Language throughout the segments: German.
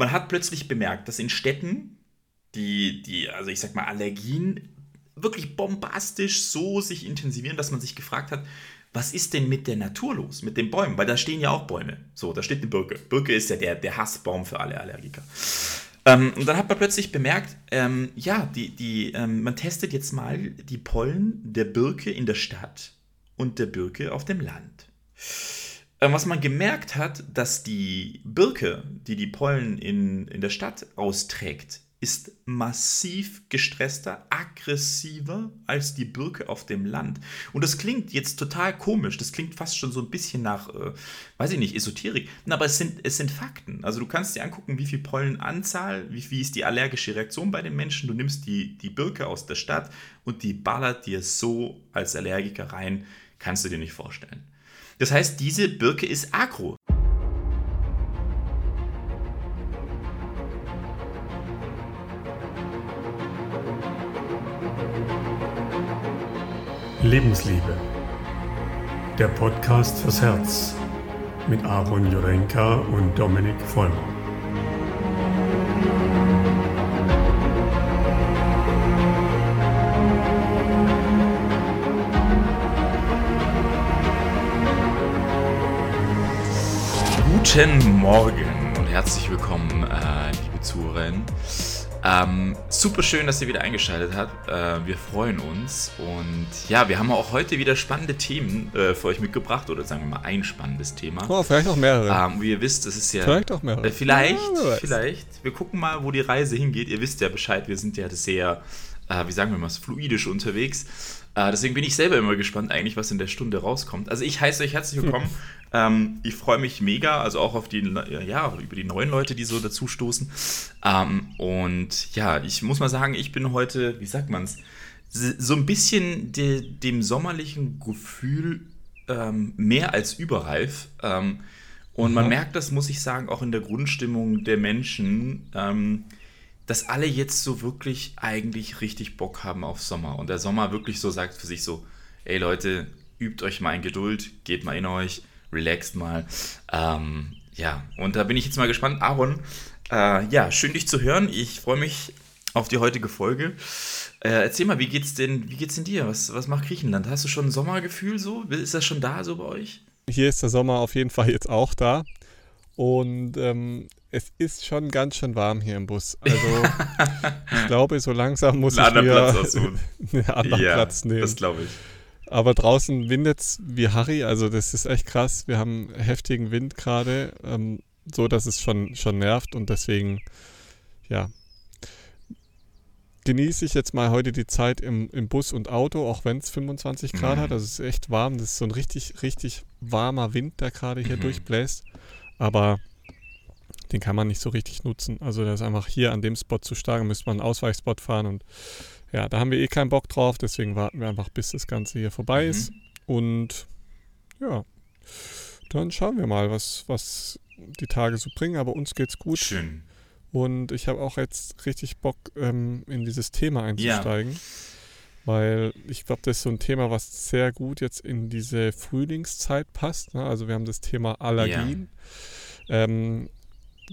man hat plötzlich bemerkt, dass in Städten die, die, also ich sag mal, Allergien wirklich bombastisch so sich intensivieren, dass man sich gefragt hat, was ist denn mit der Natur los, mit den Bäumen? Weil da stehen ja auch Bäume. So, da steht eine Birke. Birke ist ja der, der Hassbaum für alle Allergiker. Ähm, und dann hat man plötzlich bemerkt, ähm, ja, die, die, ähm, man testet jetzt mal die Pollen der Birke in der Stadt und der Birke auf dem Land. Ähm, was man gemerkt hat, dass die Birke, die die Pollen in, in der Stadt austrägt, ist massiv gestresster, aggressiver als die Birke auf dem Land. Und das klingt jetzt total komisch, das klingt fast schon so ein bisschen nach, äh, weiß ich nicht, Esoterik, aber es sind, es sind Fakten. Also du kannst dir angucken, wie viel Pollenanzahl, wie, wie ist die allergische Reaktion bei den Menschen. Du nimmst die, die Birke aus der Stadt und die ballert dir so als Allergiker rein, kannst du dir nicht vorstellen. Das heißt, diese Birke ist agro. Lebensliebe. Der Podcast fürs Herz mit Aaron Jurenka und Dominik Vollmer. Guten Morgen und herzlich willkommen, äh, liebe Zuhörerinnen. Ähm, super schön, dass ihr wieder eingeschaltet habt. Äh, wir freuen uns. Und ja, wir haben auch heute wieder spannende Themen äh, für euch mitgebracht. Oder sagen wir mal ein spannendes Thema. Oh, vielleicht auch mehrere. Ähm, wie ihr wisst, es ist ja. Vielleicht auch mehrere. Äh, vielleicht, ja, vielleicht. Wir gucken mal, wo die Reise hingeht. Ihr wisst ja Bescheid, wir sind ja sehr, äh, wie sagen wir mal, fluidisch unterwegs. Äh, deswegen bin ich selber immer gespannt, eigentlich, was in der Stunde rauskommt. Also ich heiße euch herzlich willkommen. Ähm, ich freue mich mega, also auch auf die, ja, über die neuen Leute, die so dazu stoßen. Ähm, und ja, ich muss mal sagen, ich bin heute, wie sagt man es, so ein bisschen de, dem sommerlichen Gefühl ähm, mehr als überreif. Ähm, und man merkt das, muss ich sagen, auch in der Grundstimmung der Menschen, ähm, dass alle jetzt so wirklich eigentlich richtig Bock haben auf Sommer. Und der Sommer wirklich so sagt für sich so, ey Leute, übt euch mal in Geduld, geht mal in euch relaxt mal. Ähm, ja, und da bin ich jetzt mal gespannt. Aaron, äh, ja, schön dich zu hören. Ich freue mich auf die heutige Folge. Äh, erzähl mal, wie geht's denn, wie geht's denn dir? Was, was macht Griechenland? Hast du schon ein Sommergefühl so? Ist das schon da so bei euch? Hier ist der Sommer auf jeden Fall jetzt auch da. Und ähm, es ist schon ganz schön warm hier im Bus. Also ich glaube, so langsam muss ich mir einen anderen ja, Platz nehmen. Das glaube ich. Aber draußen windet es wie Harry, also das ist echt krass. Wir haben heftigen Wind gerade, ähm, so dass es schon, schon nervt und deswegen, ja, genieße ich jetzt mal heute die Zeit im, im Bus und Auto, auch wenn es 25 Grad mhm. hat. Also es ist echt warm. Das ist so ein richtig, richtig warmer Wind, der gerade hier mhm. durchbläst. Aber den kann man nicht so richtig nutzen. Also der ist einfach hier an dem Spot zu stark. Müsste man einen Ausweichspot fahren und ja, da haben wir eh keinen Bock drauf, deswegen warten wir einfach, bis das Ganze hier vorbei mhm. ist. Und ja, dann schauen wir mal, was, was die Tage so bringen. Aber uns geht's gut. Schön. Und ich habe auch jetzt richtig Bock, ähm, in dieses Thema einzusteigen. Ja. Weil ich glaube, das ist so ein Thema, was sehr gut jetzt in diese Frühlingszeit passt. Ne? Also wir haben das Thema Allergien. Ja. Ähm,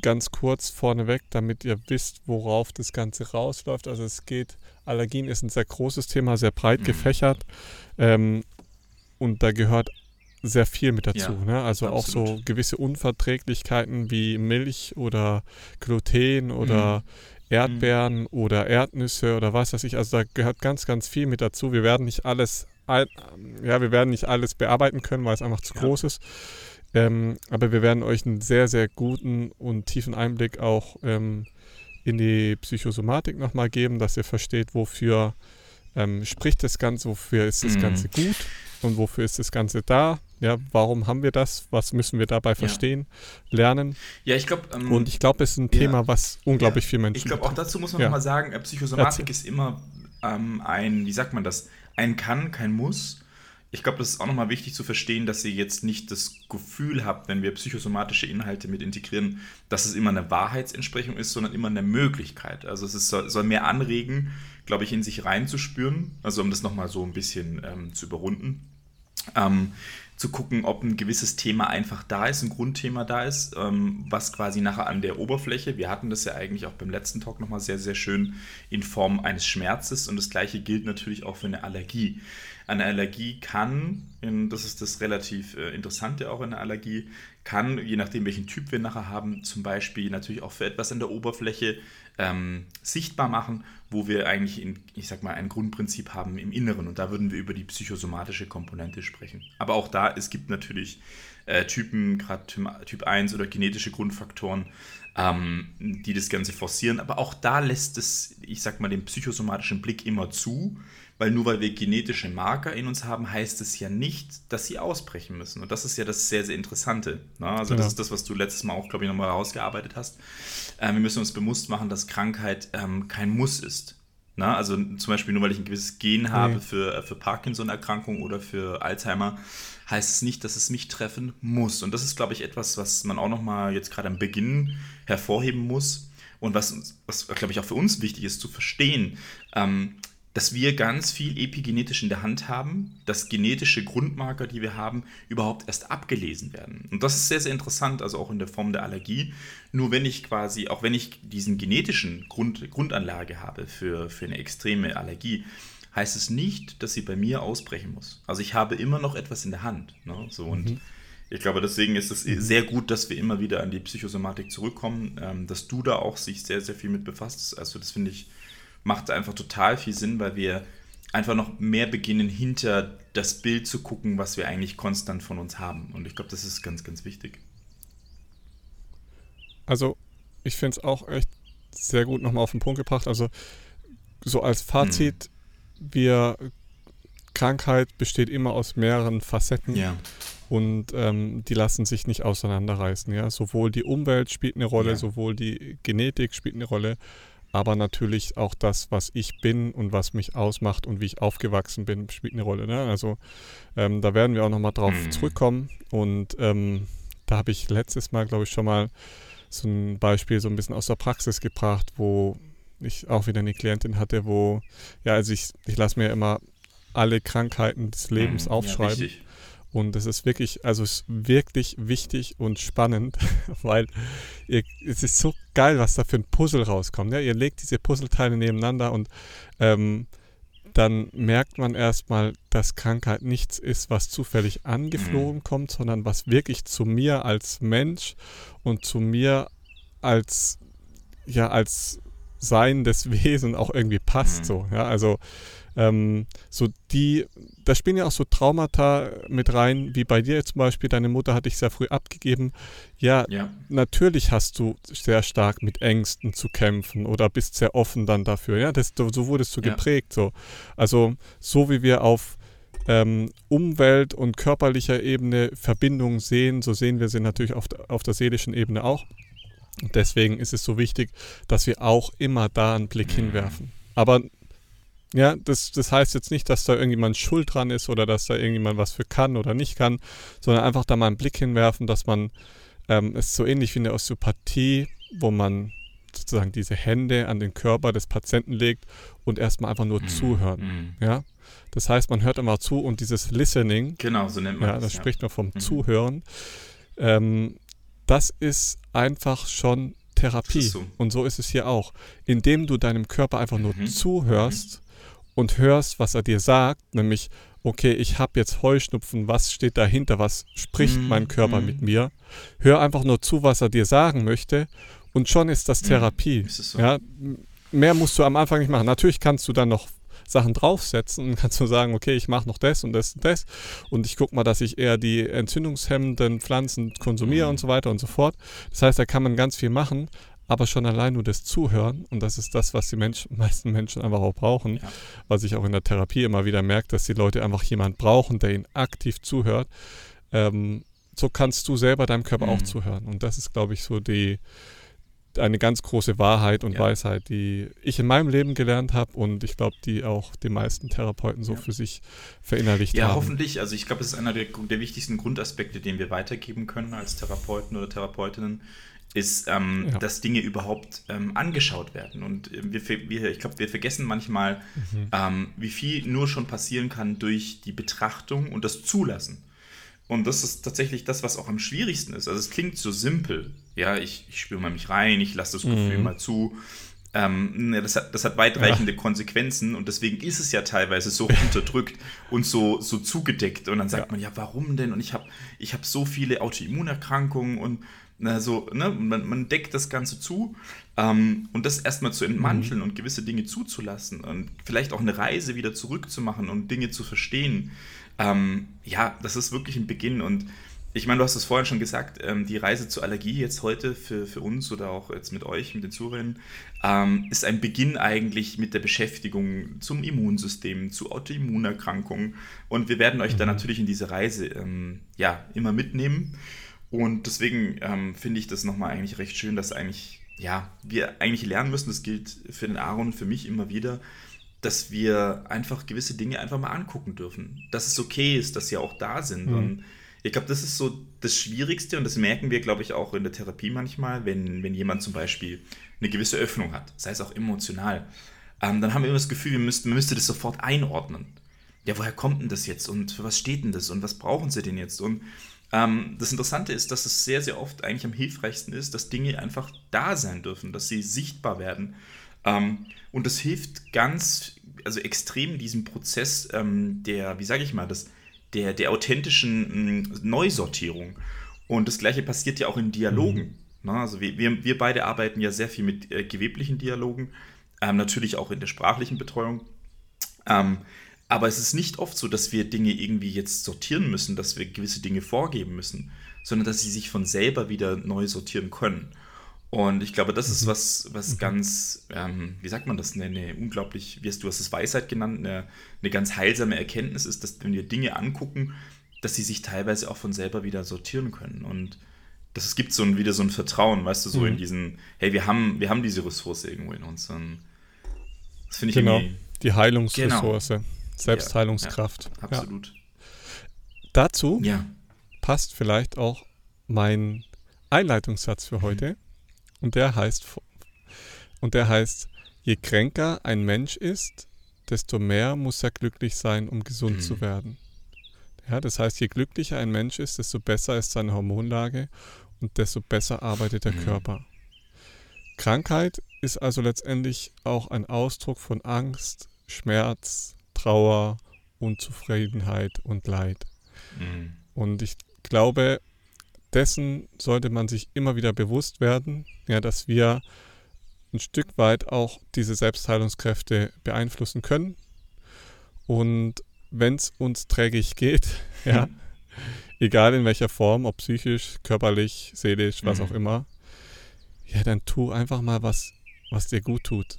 ganz kurz vorneweg, damit ihr wisst, worauf das Ganze rausläuft. Also es geht, Allergien ist ein sehr großes Thema, sehr breit mhm. gefächert ähm, und da gehört sehr viel mit dazu. Ja, ne? Also absolut. auch so gewisse Unverträglichkeiten wie Milch oder Gluten oder mhm. Erdbeeren mhm. oder Erdnüsse oder was weiß ich. Also da gehört ganz, ganz viel mit dazu. Wir werden nicht alles, ja, wir werden nicht alles bearbeiten können, weil es einfach zu ja. groß ist. Ähm, aber wir werden euch einen sehr, sehr guten und tiefen Einblick auch ähm, in die Psychosomatik nochmal geben, dass ihr versteht, wofür ähm, spricht das Ganze, wofür ist das mhm. Ganze gut und wofür ist das Ganze da. Ja, warum haben wir das? Was müssen wir dabei verstehen, ja. lernen? Ja, ich glaube. Ähm, und ich glaube, es ist ein ja, Thema, was unglaublich ja. viel Menschen. Ich glaube, auch dazu muss man ja. nochmal sagen: äh, Psychosomatik ist immer ähm, ein, wie sagt man das? Ein Kann, kein Muss ich glaube, das ist auch nochmal wichtig zu verstehen, dass ihr jetzt nicht das Gefühl habt, wenn wir psychosomatische Inhalte mit integrieren, dass es immer eine Wahrheitsentsprechung ist, sondern immer eine Möglichkeit. Also es ist, soll, mehr anregen, glaube ich, in sich reinzuspüren, also um das nochmal so ein bisschen ähm, zu überrunden. Ähm, zu gucken, ob ein gewisses Thema einfach da ist, ein Grundthema da ist, ähm, was quasi nachher an der Oberfläche, wir hatten das ja eigentlich auch beim letzten Talk nochmal sehr, sehr schön in Form eines Schmerzes und das gleiche gilt natürlich auch für eine Allergie. Eine Allergie kann, das ist das relativ äh, Interessante auch in der Allergie, kann, je nachdem welchen Typ wir nachher haben, zum Beispiel natürlich auch für etwas an der Oberfläche ähm, sichtbar machen, wo wir eigentlich, in, ich sag mal, ein Grundprinzip haben im Inneren. Und da würden wir über die psychosomatische Komponente sprechen. Aber auch da, es gibt natürlich äh, Typen, gerade Typ 1 oder genetische Grundfaktoren, ähm, die das Ganze forcieren. Aber auch da lässt es, ich sag mal, den psychosomatischen Blick immer zu weil nur weil wir genetische Marker in uns haben, heißt es ja nicht, dass sie ausbrechen müssen. Und das ist ja das sehr, sehr Interessante. Ne? Also genau. das ist das, was du letztes Mal auch, glaube ich, nochmal herausgearbeitet hast. Ähm, wir müssen uns bewusst machen, dass Krankheit ähm, kein Muss ist. Na, ne? also zum Beispiel nur weil ich ein gewisses Gen habe nee. für, äh, für Parkinson-Erkrankung oder für Alzheimer, heißt es nicht, dass es mich treffen muss. Und das ist, glaube ich, etwas, was man auch nochmal jetzt gerade am Beginn hervorheben muss und was, was glaube ich, auch für uns wichtig ist zu verstehen. Ähm, dass wir ganz viel epigenetisch in der Hand haben, dass genetische Grundmarker, die wir haben, überhaupt erst abgelesen werden. Und das ist sehr, sehr interessant, also auch in der Form der Allergie. Nur wenn ich quasi, auch wenn ich diesen genetischen Grund, Grundanlage habe für, für eine extreme Allergie, heißt es nicht, dass sie bei mir ausbrechen muss. Also ich habe immer noch etwas in der Hand. Ne? So, und mhm. ich glaube, deswegen ist es sehr gut, dass wir immer wieder an die Psychosomatik zurückkommen, ähm, dass du da auch sich sehr, sehr viel mit befasst. Also das finde ich macht einfach total viel Sinn, weil wir einfach noch mehr beginnen, hinter das Bild zu gucken, was wir eigentlich konstant von uns haben. Und ich glaube, das ist ganz, ganz wichtig. Also, ich finde es auch echt sehr gut nochmal auf den Punkt gebracht. Also, so als Fazit, hm. wir Krankheit besteht immer aus mehreren Facetten. Ja. Und ähm, die lassen sich nicht auseinanderreißen. Ja? Sowohl die Umwelt spielt eine Rolle, ja. sowohl die Genetik spielt eine Rolle, aber natürlich auch das, was ich bin und was mich ausmacht und wie ich aufgewachsen bin, spielt eine Rolle. Ne? Also ähm, da werden wir auch nochmal drauf mhm. zurückkommen. Und ähm, da habe ich letztes Mal, glaube ich, schon mal so ein Beispiel so ein bisschen aus der Praxis gebracht, wo ich auch wieder eine Klientin hatte, wo, ja, also ich, ich lasse mir immer alle Krankheiten des Lebens mhm, aufschreiben. Ja, und es ist wirklich, also es ist wirklich wichtig und spannend, weil ihr, es ist so geil, was da für ein Puzzle rauskommt. Ja? Ihr legt diese Puzzleteile nebeneinander und ähm, dann merkt man erstmal, dass Krankheit nichts ist, was zufällig angeflogen mhm. kommt, sondern was wirklich zu mir als Mensch und zu mir als, ja, als seiendes Wesen auch irgendwie passt. Mhm. So, ja? Also ähm, so die, da spielen ja auch so Traumata mit rein, wie bei dir zum Beispiel, deine Mutter hat dich sehr früh abgegeben. Ja, ja, natürlich hast du sehr stark mit Ängsten zu kämpfen oder bist sehr offen dann dafür. Ja, das, so wurdest du ja. geprägt. So. Also so wie wir auf ähm, Umwelt- und körperlicher Ebene Verbindungen sehen, so sehen wir sie natürlich auf, auf der seelischen Ebene auch. deswegen ist es so wichtig, dass wir auch immer da einen Blick mhm. hinwerfen. Aber ja, das, das heißt jetzt nicht, dass da irgendjemand schuld dran ist oder dass da irgendjemand was für kann oder nicht kann, sondern einfach da mal einen Blick hinwerfen, dass man ähm, es so ähnlich wie in der Osteopathie, wo man sozusagen diese Hände an den Körper des Patienten legt und erstmal einfach nur mm, zuhören. Mm. Ja, das heißt, man hört immer zu und dieses Listening, genau, so nennt man ja, das. Ja. spricht man vom mm. Zuhören. Ähm, das ist einfach schon Therapie. So. Und so ist es hier auch. Indem du deinem Körper einfach nur mhm. zuhörst, mhm und hörst, was er dir sagt, nämlich, okay, ich habe jetzt Heuschnupfen, was steht dahinter, was spricht mm, mein Körper mm. mit mir? Hör einfach nur zu, was er dir sagen möchte und schon ist das mhm. Therapie. Mm, ist so? Ja, mehr musst du am Anfang nicht machen. Natürlich kannst du dann noch Sachen draufsetzen und kannst du sagen, okay, ich mache noch das und das und das und ich gucke mal, dass ich eher die entzündungshemmenden Pflanzen konsumiere mhm. und so weiter und so fort. Das heißt, da kann man ganz viel machen, aber schon allein nur das Zuhören, und das ist das, was die Mensch, meisten Menschen einfach auch brauchen, ja. was ich auch in der Therapie immer wieder merke, dass die Leute einfach jemanden brauchen, der ihnen aktiv zuhört. Ähm, so kannst du selber deinem Körper mhm. auch zuhören. Und das ist, glaube ich, so die eine ganz große Wahrheit und ja. Weisheit, die ich in meinem Leben gelernt habe und ich glaube, die auch die meisten Therapeuten so ja. für sich verinnerlicht ja, haben. Ja, hoffentlich. Also ich glaube, es ist einer der, der, wichtigsten Grundaspekte, den wir weitergeben können als Therapeuten oder Therapeutinnen, ist, ähm, ja. dass Dinge überhaupt ähm, angeschaut werden. Und äh, wir, wir, ich glaube, wir vergessen manchmal, mhm. ähm, wie viel nur schon passieren kann durch die Betrachtung und das Zulassen. Und das ist tatsächlich das, was auch am schwierigsten ist. Also es klingt so simpel. Ja, ich, ich spüre mal mich rein, ich lasse das Gefühl mhm. mal zu. Ähm, das, hat, das hat weitreichende ja. Konsequenzen und deswegen ist es ja teilweise so unterdrückt und so, so zugedeckt. Und dann sagt ja. man, ja, warum denn? Und ich habe ich hab so viele Autoimmunerkrankungen und na, so, ne? man, man deckt das Ganze zu. Ähm, und das erstmal zu entmanteln mhm. und gewisse Dinge zuzulassen und vielleicht auch eine Reise wieder zurückzumachen und Dinge zu verstehen, ähm, ja, das ist wirklich ein Beginn. Und ich meine, du hast es vorhin schon gesagt, ähm, die Reise zur Allergie jetzt heute für, für uns oder auch jetzt mit euch, mit den Zuhörern, ähm, ist ein Beginn eigentlich mit der Beschäftigung zum Immunsystem, zu Autoimmunerkrankungen. Und wir werden euch mhm. da natürlich in diese Reise ähm, ja, immer mitnehmen. Und deswegen ähm, finde ich das nochmal eigentlich recht schön, dass eigentlich, ja, wir eigentlich lernen müssen, das gilt für den Aaron, für mich immer wieder, dass wir einfach gewisse Dinge einfach mal angucken dürfen. Dass es okay ist, dass sie auch da sind. Mhm. Und ich glaube, das ist so das Schwierigste und das merken wir, glaube ich, auch in der Therapie manchmal, wenn, wenn jemand zum Beispiel eine gewisse Öffnung hat, sei es auch emotional. Ähm, dann haben wir immer das Gefühl, wir müssten, man müsste das sofort einordnen. Ja, woher kommt denn das jetzt und für was steht denn das und was brauchen sie denn jetzt? Und ähm, das Interessante ist, dass es sehr, sehr oft eigentlich am hilfreichsten ist, dass Dinge einfach da sein dürfen, dass sie sichtbar werden. Ähm, und das hilft ganz, also extrem diesem Prozess ähm, der, wie sage ich mal, das, der, der authentischen mh, Neusortierung. Und das gleiche passiert ja auch in Dialogen. Mhm. Na, ne? also wir, wir, wir beide arbeiten ja sehr viel mit äh, geweblichen Dialogen, ähm, natürlich auch in der sprachlichen Betreuung. Aber es ist nicht oft so, dass wir Dinge irgendwie jetzt sortieren müssen, dass wir gewisse Dinge vorgeben müssen, sondern dass sie sich von selber wieder neu sortieren können. Und ich glaube, das ist mhm. was, was mhm. ganz, ähm, wie sagt man das, eine, eine unglaublich, wie hast du hast es Weisheit genannt, eine, eine ganz heilsame Erkenntnis ist, dass wenn wir Dinge angucken, dass sie sich teilweise auch von selber wieder sortieren können. Und das, es gibt so ein, wieder so ein Vertrauen, weißt du, so mhm. in diesen, hey, wir haben, wir haben diese Ressource irgendwo in uns. Und das finde ich genau. Die Heilungsressource. Genau. Selbstheilungskraft. Ja, ja, absolut. Dazu passt vielleicht auch mein Einleitungssatz für heute. Mhm. Und der heißt, und der heißt, je kränker ein Mensch ist, desto mehr muss er glücklich sein, um gesund mhm. zu werden. Ja, das heißt, je glücklicher ein Mensch ist, desto besser ist seine Hormonlage und desto besser arbeitet der mhm. Körper. Krankheit ist also letztendlich auch ein Ausdruck von Angst, Schmerz, Trauer, Unzufriedenheit und Leid. Mhm. Und ich glaube, dessen sollte man sich immer wieder bewusst werden, ja, dass wir ein Stück weit auch diese Selbstheilungskräfte beeinflussen können. Und wenn es uns trägig geht, ja, mhm. egal in welcher Form, ob psychisch, körperlich, seelisch, was mhm. auch immer, ja, dann tu einfach mal was, was dir gut tut.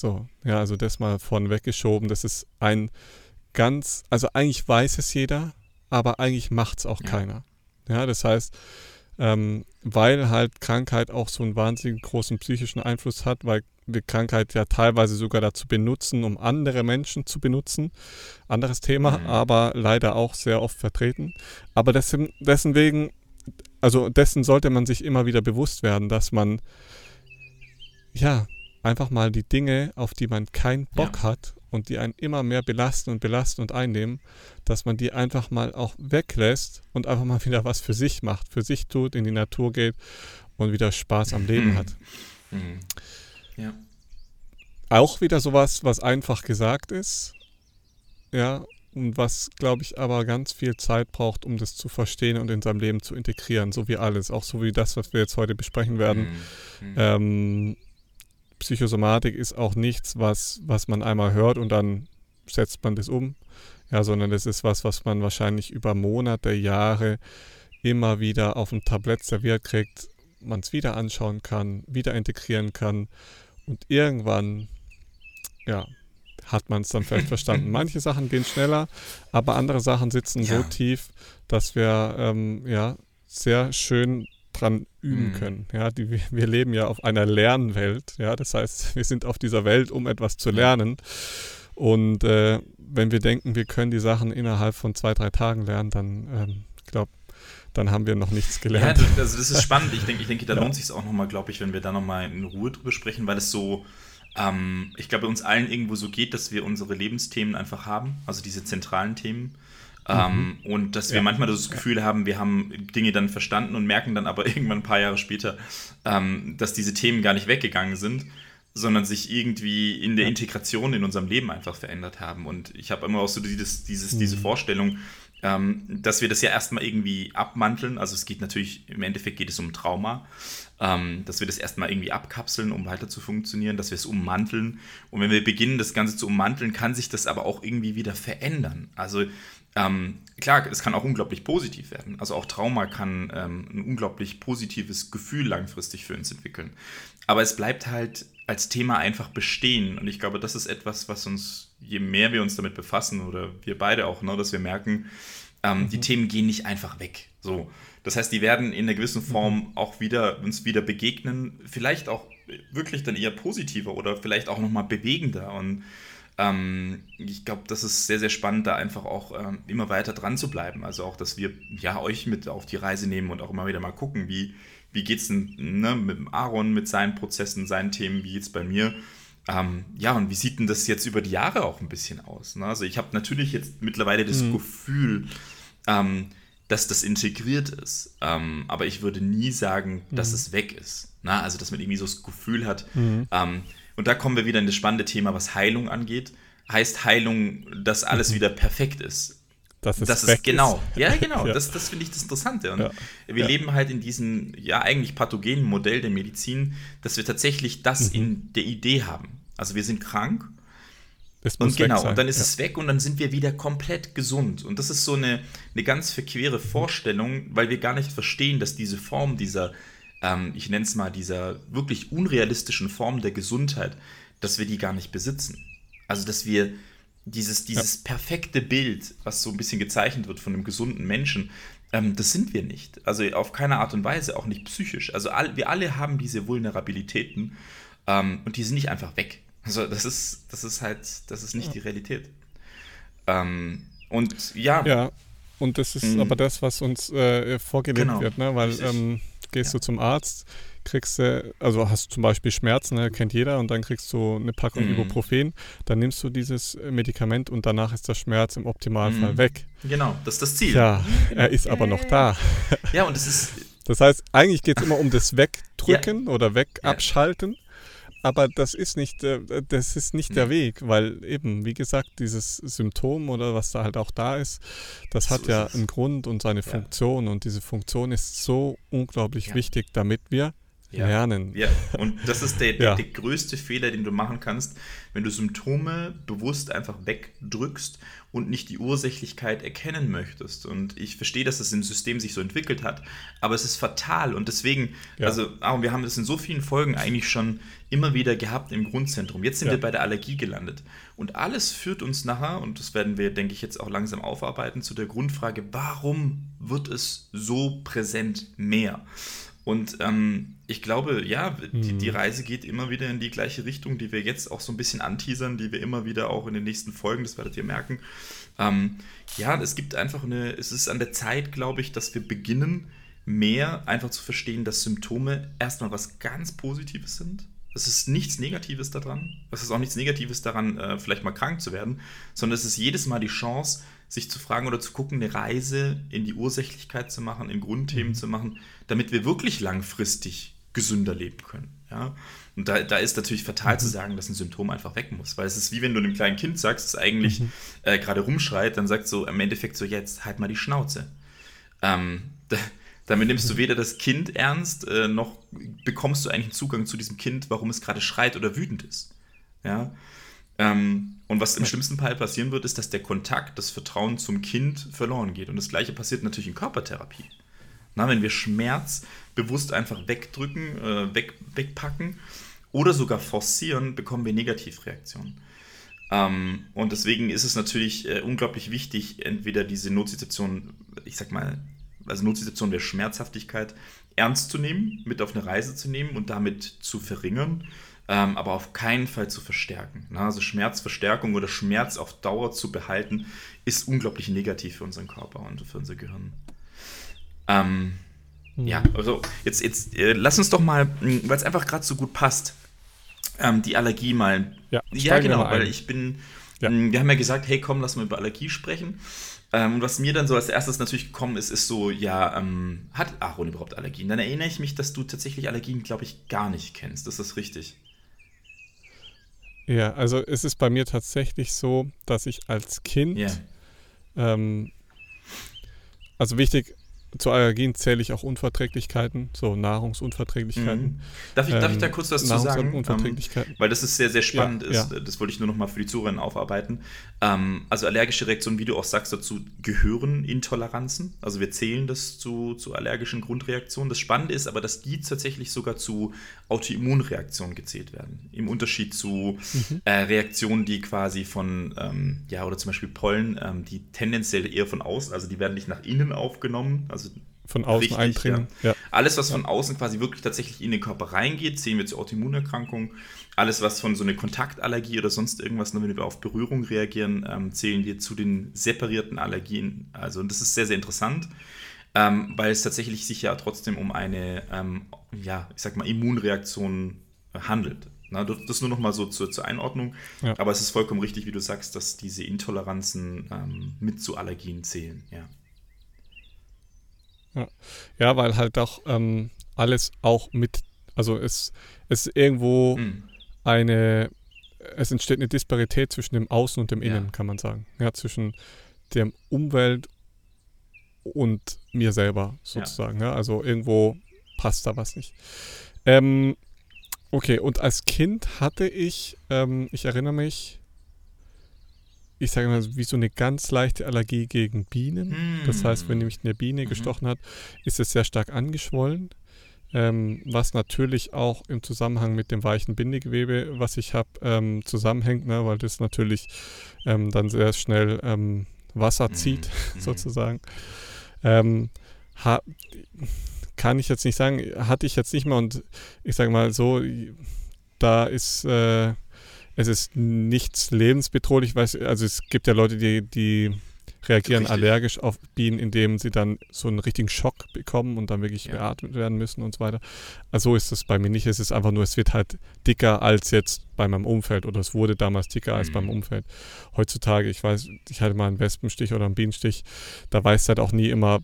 So, ja, also das mal von weggeschoben. Das ist ein ganz, also eigentlich weiß es jeder, aber eigentlich macht es auch ja. keiner. Ja, das heißt, ähm, weil halt Krankheit auch so einen wahnsinnig großen psychischen Einfluss hat, weil wir Krankheit ja teilweise sogar dazu benutzen, um andere Menschen zu benutzen. Anderes Thema, mhm. aber leider auch sehr oft vertreten. Aber dessen, dessen wegen, also dessen sollte man sich immer wieder bewusst werden, dass man ja einfach mal die Dinge, auf die man keinen Bock ja. hat und die einen immer mehr belasten und belasten und einnehmen, dass man die einfach mal auch weglässt und einfach mal wieder was für sich macht, für sich tut, in die Natur geht und wieder Spaß am Leben mhm. hat. Mhm. Ja. Auch wieder sowas, was einfach gesagt ist, ja, und was, glaube ich, aber ganz viel Zeit braucht, um das zu verstehen und in seinem Leben zu integrieren, so wie alles, auch so wie das, was wir jetzt heute besprechen werden. Mhm. mhm. Ähm, Psychosomatik ist auch nichts, was, was man einmal hört und dann setzt man das um. Ja, sondern das ist was, was man wahrscheinlich über Monate, Jahre immer wieder auf dem Tablett serviert kriegt, man es wieder anschauen kann, wieder integrieren kann und irgendwann, ja, hat man es dann vielleicht verstanden. Manche Sachen gehen schneller, aber andere Sachen sitzen ja. so tief, dass wir ähm, ja sehr schön dran üben mhm. können. Ja, die, wir leben ja auf einer Lernwelt. Ja, das heißt, wir sind auf dieser Welt, um etwas zu lernen. Und äh, wenn wir denken, wir können die Sachen innerhalb von zwei, drei Tagen lernen, dann, ähm, glaube, dann haben wir noch nichts gelernt. Ja, also das ist spannend. Ich denke, ich denke da ja. lohnt sich auch nochmal, glaube ich, wenn wir da nochmal in Ruhe drüber sprechen, weil es so, ähm, ich glaube, uns allen irgendwo so geht, dass wir unsere Lebensthemen einfach haben, also diese zentralen Themen. Ähm, mhm. und dass wir ja. manchmal das Gefühl haben, wir haben Dinge dann verstanden und merken dann aber irgendwann ein paar Jahre später, ähm, dass diese Themen gar nicht weggegangen sind, sondern sich irgendwie in der Integration in unserem Leben einfach verändert haben. Und ich habe immer auch so dieses, dieses, mhm. diese Vorstellung, ähm, dass wir das ja erstmal irgendwie abmanteln. Also es geht natürlich, im Endeffekt geht es um Trauma, ähm, dass wir das erstmal irgendwie abkapseln, um weiter zu funktionieren, dass wir es ummanteln. Und wenn wir beginnen, das Ganze zu ummanteln, kann sich das aber auch irgendwie wieder verändern. Also ähm, klar, es kann auch unglaublich positiv werden. Also auch Trauma kann ähm, ein unglaublich positives Gefühl langfristig für uns entwickeln. Aber es bleibt halt als Thema einfach bestehen. Und ich glaube, das ist etwas, was uns, je mehr wir uns damit befassen, oder wir beide auch, ne, dass wir merken, ähm, mhm. die Themen gehen nicht einfach weg. So. Das heißt, die werden in einer gewissen Form mhm. auch wieder uns wieder begegnen, vielleicht auch wirklich dann eher positiver oder vielleicht auch nochmal bewegender. Und ähm, ich glaube, das ist sehr, sehr spannend, da einfach auch ähm, immer weiter dran zu bleiben. Also auch, dass wir ja euch mit auf die Reise nehmen und auch immer wieder mal gucken, wie, wie geht es denn ne, mit dem Aaron, mit seinen Prozessen, seinen Themen, wie geht es bei mir. Ähm, ja, und wie sieht denn das jetzt über die Jahre auch ein bisschen aus? Ne? Also ich habe natürlich jetzt mittlerweile das mhm. Gefühl, ähm, dass das integriert ist. Ähm, aber ich würde nie sagen, dass mhm. es weg ist. Na, also, dass man irgendwie so das Gefühl hat. Mhm. Und da kommen wir wieder in das spannende Thema, was Heilung angeht. Heißt Heilung, dass alles mhm. wieder perfekt ist? Dass es das ist genau. Ist. Ja, genau. ja. Das, das finde ich das Interessante. Und ja. wir ja. leben halt in diesem, ja, eigentlich pathogenen Modell der Medizin, dass wir tatsächlich das mhm. in der Idee haben. Also wir sind krank und genau, und dann ist ja. es weg und dann sind wir wieder komplett gesund. Und das ist so eine, eine ganz verquere Vorstellung, weil wir gar nicht verstehen, dass diese Form dieser, ähm, ich nenne es mal, dieser wirklich unrealistischen Form der Gesundheit, dass wir die gar nicht besitzen. Also, dass wir dieses, dieses ja. perfekte Bild, was so ein bisschen gezeichnet wird von einem gesunden Menschen, ähm, das sind wir nicht. Also auf keine Art und Weise, auch nicht psychisch. Also all, wir alle haben diese Vulnerabilitäten ähm, und die sind nicht einfach weg. Also das ist, das ist halt, das ist nicht ja. die Realität. Ähm, und ja. Ja, und das ist mhm. aber das, was uns äh, vorgelebt genau. wird, ne? Weil ähm, gehst ja. du zum Arzt, kriegst du, also hast du zum Beispiel Schmerzen, ne? kennt jeder, und dann kriegst du eine Packung mhm. Ibuprofen, dann nimmst du dieses Medikament und danach ist der Schmerz im Optimalfall mhm. weg. Genau, das ist das Ziel. Ja, er ist aber noch da. Ja, und es ist. Das heißt, eigentlich geht es immer um das Wegdrücken ja. oder Wegabschalten. Ja aber das ist nicht, das ist nicht der Weg, weil eben, wie gesagt, dieses Symptom oder was da halt auch da ist, das so hat ja einen Grund und seine Funktion. Und diese Funktion ist so unglaublich ja. wichtig, damit wir ja. lernen. Ja, und das ist der, der, ja. der, größte Fehler, den du machen kannst, wenn du Symptome bewusst einfach wegdrückst und nicht die Ursächlichkeit erkennen möchtest. Und ich verstehe, dass das im System sich so entwickelt hat, aber es ist fatal. Und deswegen, ja. also wir haben das in so vielen Folgen eigentlich schon immer wieder gehabt im Grundzentrum. Jetzt sind wir bei der Allergie gelandet. Und alles führt uns nachher, und das werden wir, denke ich, jetzt auch langsam aufarbeiten, zu der Grundfrage, warum wird es so präsent mehr? Und ähm, ich glaube, ja, die, die, mhm. Reise geht immer wieder in die gleiche Richtung, die wir jetzt auch so ein bisschen anteasern, die wir immer wieder auch in den nächsten Folgen, das werdet ihr merken. Ähm, ja, es gibt einfach eine, es ist an der Zeit, glaube ich, dass wir beginnen, mehr einfach zu verstehen, dass Symptome erstmal was ganz Positives sind. Es ist nichts Negatives daran. Es ist auch nichts Negatives daran, äh, vielleicht mal krank zu werden, sondern es ist jedes Mal die Chance, sich zu fragen oder zu gucken, eine Reise in die Ursächlichkeit zu machen, in Grundthemen mhm. zu machen, damit wir wirklich langfristig gesünder leben können. Ja? Und da, da ist natürlich fatal mhm. zu sagen, dass ein Symptom einfach weg muss, weil es ist wie wenn du einem kleinen Kind sagst, das eigentlich mhm. äh, gerade rumschreit, dann sagt so im Endeffekt so, jetzt halt mal die Schnauze. Ähm, da, damit nimmst du weder das Kind ernst, äh, noch bekommst du eigentlich einen Zugang zu diesem Kind, warum es gerade schreit oder wütend ist. Ja? Ähm, und was im schlimmsten Fall passieren wird, ist, dass der Kontakt, das Vertrauen zum Kind verloren geht. Und das gleiche passiert natürlich in Körpertherapie. Na, wenn wir Schmerz bewusst einfach wegdrücken, äh, weg, wegpacken oder sogar forcieren, bekommen wir Negativreaktionen. Ähm, und deswegen ist es natürlich äh, unglaublich wichtig, entweder diese Notsituation, ich sag mal, also Notsituation der Schmerzhaftigkeit ernst zu nehmen, mit auf eine Reise zu nehmen und damit zu verringern ähm, aber auf keinen Fall zu verstärken. Ne? Also Schmerzverstärkung oder Schmerz auf Dauer zu behalten, ist unglaublich negativ für unseren Körper und für unser Gehirn. Ähm, mhm. Ja, also jetzt, jetzt äh, lass uns doch mal, weil es einfach gerade so gut passt, ähm, die Allergie mal. Ja, ja genau, weil ich bin, Ja. Mm, wir haben ja gesagt, hey, komm, lass mal über Allergie sprechen. Ähm, und was mir dann so als erstes natürlich gekommen ist, ist so, ja, ähm, hat Aaron überhaupt Allergien? Dann erinnere ich mich, dass du tatsächlich Allergien, glaube ich, gar nicht kennst. Das ist richtig. Ja, also es ist bei mir tatsächlich so, dass ich als Kind, yeah. ähm, also wichtig, zu Allergien zähle ich auch Unverträglichkeiten, so Nahrungsunverträglichkeiten. Mhm. Darf, ich, ähm, darf ich da ähm, kurz was zu sagen? Unverträglichkeiten. Ähm, weil das ist sehr, sehr spannend ja, ist. Ja. Das wollte ich nur noch mal für die Zuhörer aufarbeiten. Ähm, also allergische Reaktionen, wie du auch sagst, dazu gehören Intoleranzen. Also wir zählen das zu, zu allergischen Grundreaktionen. Das Spannende ist aber, dass die tatsächlich sogar zu Autoimmunreaktionen gezählt werden. Im Unterschied zu mhm. äh, Reaktionen, die quasi von, ähm, ja, oder zum Beispiel Pollen, ähm, die tendenziell eher von außen, also die werden nicht nach innen aufgenommen, also von außen richtig, eindringen. Ja. Ja. Alles, was von außen quasi wirklich tatsächlich in den Körper reingeht, sehen wir zu Autoimmunerkrankungen. Alles, was von so einer Kontaktallergie oder sonst irgendwas, wenn wir auf Berührung reagieren, ähm, zählen wir zu den separierten Allergien. Also, und das ist sehr, sehr interessant ähm, weil es tatsächlich sich ja trotzdem um eine, ähm, ja, ich sag mal, Immunreaktion handelt. Na, das nur noch mal so zur, zur Einordnung. Ja. Aber es ist vollkommen richtig, wie du sagst, dass diese Intoleranzen ähm, mit zu Allergien zählen. Ja, ja. ja weil halt auch ähm, alles auch mit, also es, es ist irgendwo mhm. eine, es entsteht eine Disparität zwischen dem Außen und dem Innen, ja. kann man sagen. Ja, zwischen der Umwelt und mir selber sozusagen. Ja. ja. Also irgendwo passt da was nicht. Ähm, okay, und als Kind hatte ich, ähm, ich erinnere mich, ich sage mal, wie so eine ganz leichte Allergie gegen Bienen. Mm. Das heißt, wenn nämlich eine Biene mhm. gestochen hat, ist es sehr stark angeschwollen. Ähm, was natürlich auch im Zusammenhang mit dem weichen Bindegewebe, was ich habe, ähm, zusammenhängt, ne, weil das natürlich ähm, dann sehr schnell ähm, Wasser zieht, mm. sozusagen. Ähm, ha, kann ich jetzt nicht sagen, hatte ich jetzt nicht mehr und ich sage mal so, da ist äh, es ist nichts lebensbedrohlich, also es gibt ja Leute, die, die reagieren Richtig. allergisch auf Bienen, indem sie dann so einen richtigen Schock bekommen und dann wirklich ja. beatmet werden müssen und so weiter. Also so ist es bei mir nicht. Es ist einfach nur, es wird halt dicker als jetzt bei meinem Umfeld oder es wurde damals dicker mhm. als beim mhm. Umfeld. Heutzutage, ich weiß, ich hatte mal einen Wespenstich oder einen Bienenstich, da weiß halt auch nie immer,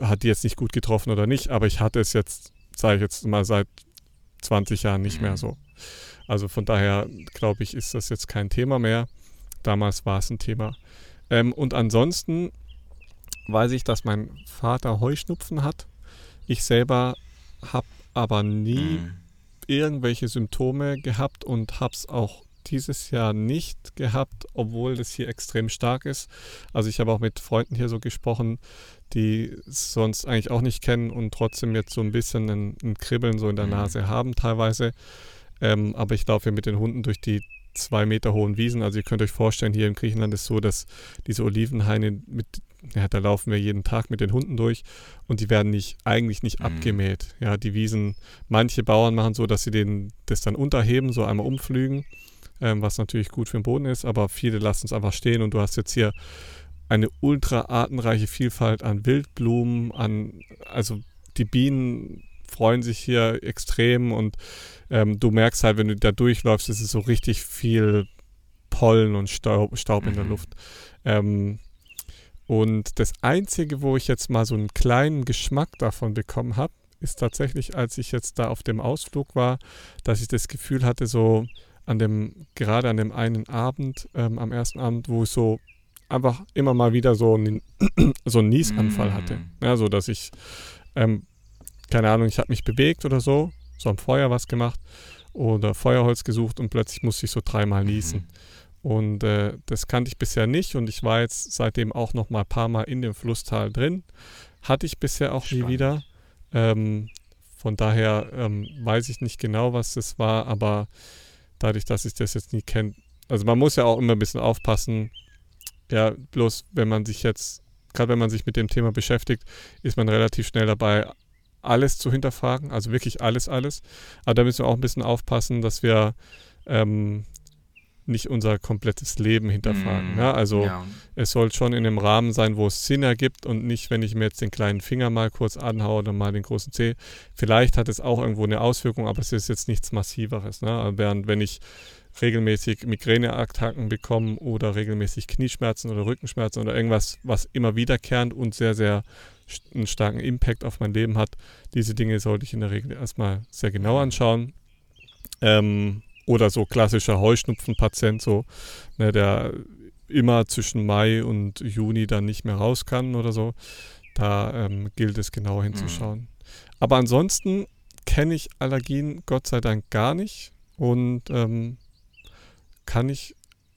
hat die jetzt nicht gut getroffen oder nicht, aber ich hatte es jetzt, sage ich jetzt mal, seit 20 Jahren nicht mhm. mehr so. Also von daher glaube ich, ist das jetzt kein Thema mehr. Damals war es ein Thema. Ähm, und ansonsten weiß ich, dass mein Vater Heuschnupfen hat. Ich selber habe aber nie mhm. irgendwelche Symptome gehabt und habe es auch dieses Jahr nicht gehabt, obwohl das hier extrem stark ist. Also ich habe auch mit Freunden hier so gesprochen, die es sonst eigentlich auch nicht kennen und trotzdem jetzt so ein bisschen ein, ein Kribbeln so in der mhm. Nase haben teilweise. Ähm, aber ich laufe mit den Hunden durch die zwei Meter hohen Wiesen. Also ihr könnt euch vorstellen, hier in Griechenland ist es so, dass diese Olivenhaine mit, ja, da laufen wir jeden Tag mit den Hunden durch und die werden nicht, eigentlich nicht mhm. abgemäht. Ja, die Wiesen, manche Bauern machen so, dass sie den, das dann unterheben, so einmal umflügen, ähm, was natürlich gut für den Boden ist, aber viele lassen es einfach stehen und du hast jetzt hier eine ultra artenreiche Vielfalt an Wildblumen, an, also die Bienen freuen sich hier extrem und ähm, du merkst halt, wenn du da durchläufst, es ist so richtig viel Pollen und Staub, Staub mhm. in der mhm. Luft. Ähm, und das Einzige, wo ich jetzt mal so einen kleinen Geschmack davon bekommen habe, ist tatsächlich, als ich jetzt da auf dem Ausflug war, dass ich das Gefühl hatte, so an dem, gerade an dem einen Abend, ähm, am ersten Abend, wo ich so einfach immer mal wieder so einen, so einen Niesanfall hatte. Mhm. Ja, so dass ich ähm, keine Ahnung, ich habe mich bewegt oder so, so am Feuer was gemacht oder Feuerholz gesucht und plötzlich musste ich so dreimal niesen. Mhm. Und äh, das kannte ich bisher nicht und ich war jetzt seitdem auch noch mal ein paar Mal in dem Flusstal drin. Hatte ich bisher auch Spannend. nie wieder. Ähm, von daher ähm, weiß ich nicht genau, was das war, aber dadurch, dass ich das jetzt nie kenne, also man muss ja auch immer ein bisschen aufpassen. Ja, bloß wenn man sich jetzt, gerade wenn man sich mit dem Thema beschäftigt, ist man relativ schnell dabei, alles zu hinterfragen, also wirklich alles, alles. Aber da müssen wir auch ein bisschen aufpassen, dass wir ähm, nicht unser komplettes Leben hinterfragen. Mm, ja? Also ja. es soll schon in einem Rahmen sein, wo es Sinn ergibt und nicht, wenn ich mir jetzt den kleinen Finger mal kurz anhaue oder mal den großen Zeh. Vielleicht hat es auch irgendwo eine Auswirkung, aber es ist jetzt nichts Massiveres. Ne? Während wenn ich regelmäßig Migräneattacken bekommen oder regelmäßig Knieschmerzen oder Rückenschmerzen oder irgendwas, was immer wiederkehrend und sehr, sehr einen starken Impact auf mein Leben hat. Diese Dinge sollte ich in der Regel erstmal sehr genau anschauen. Ähm, oder so klassischer Heuschnupfenpatient, so, ne, der immer zwischen Mai und Juni dann nicht mehr raus kann oder so. Da ähm, gilt es genauer hinzuschauen. Mhm. Aber ansonsten kenne ich Allergien Gott sei Dank gar nicht und ähm, kann ich,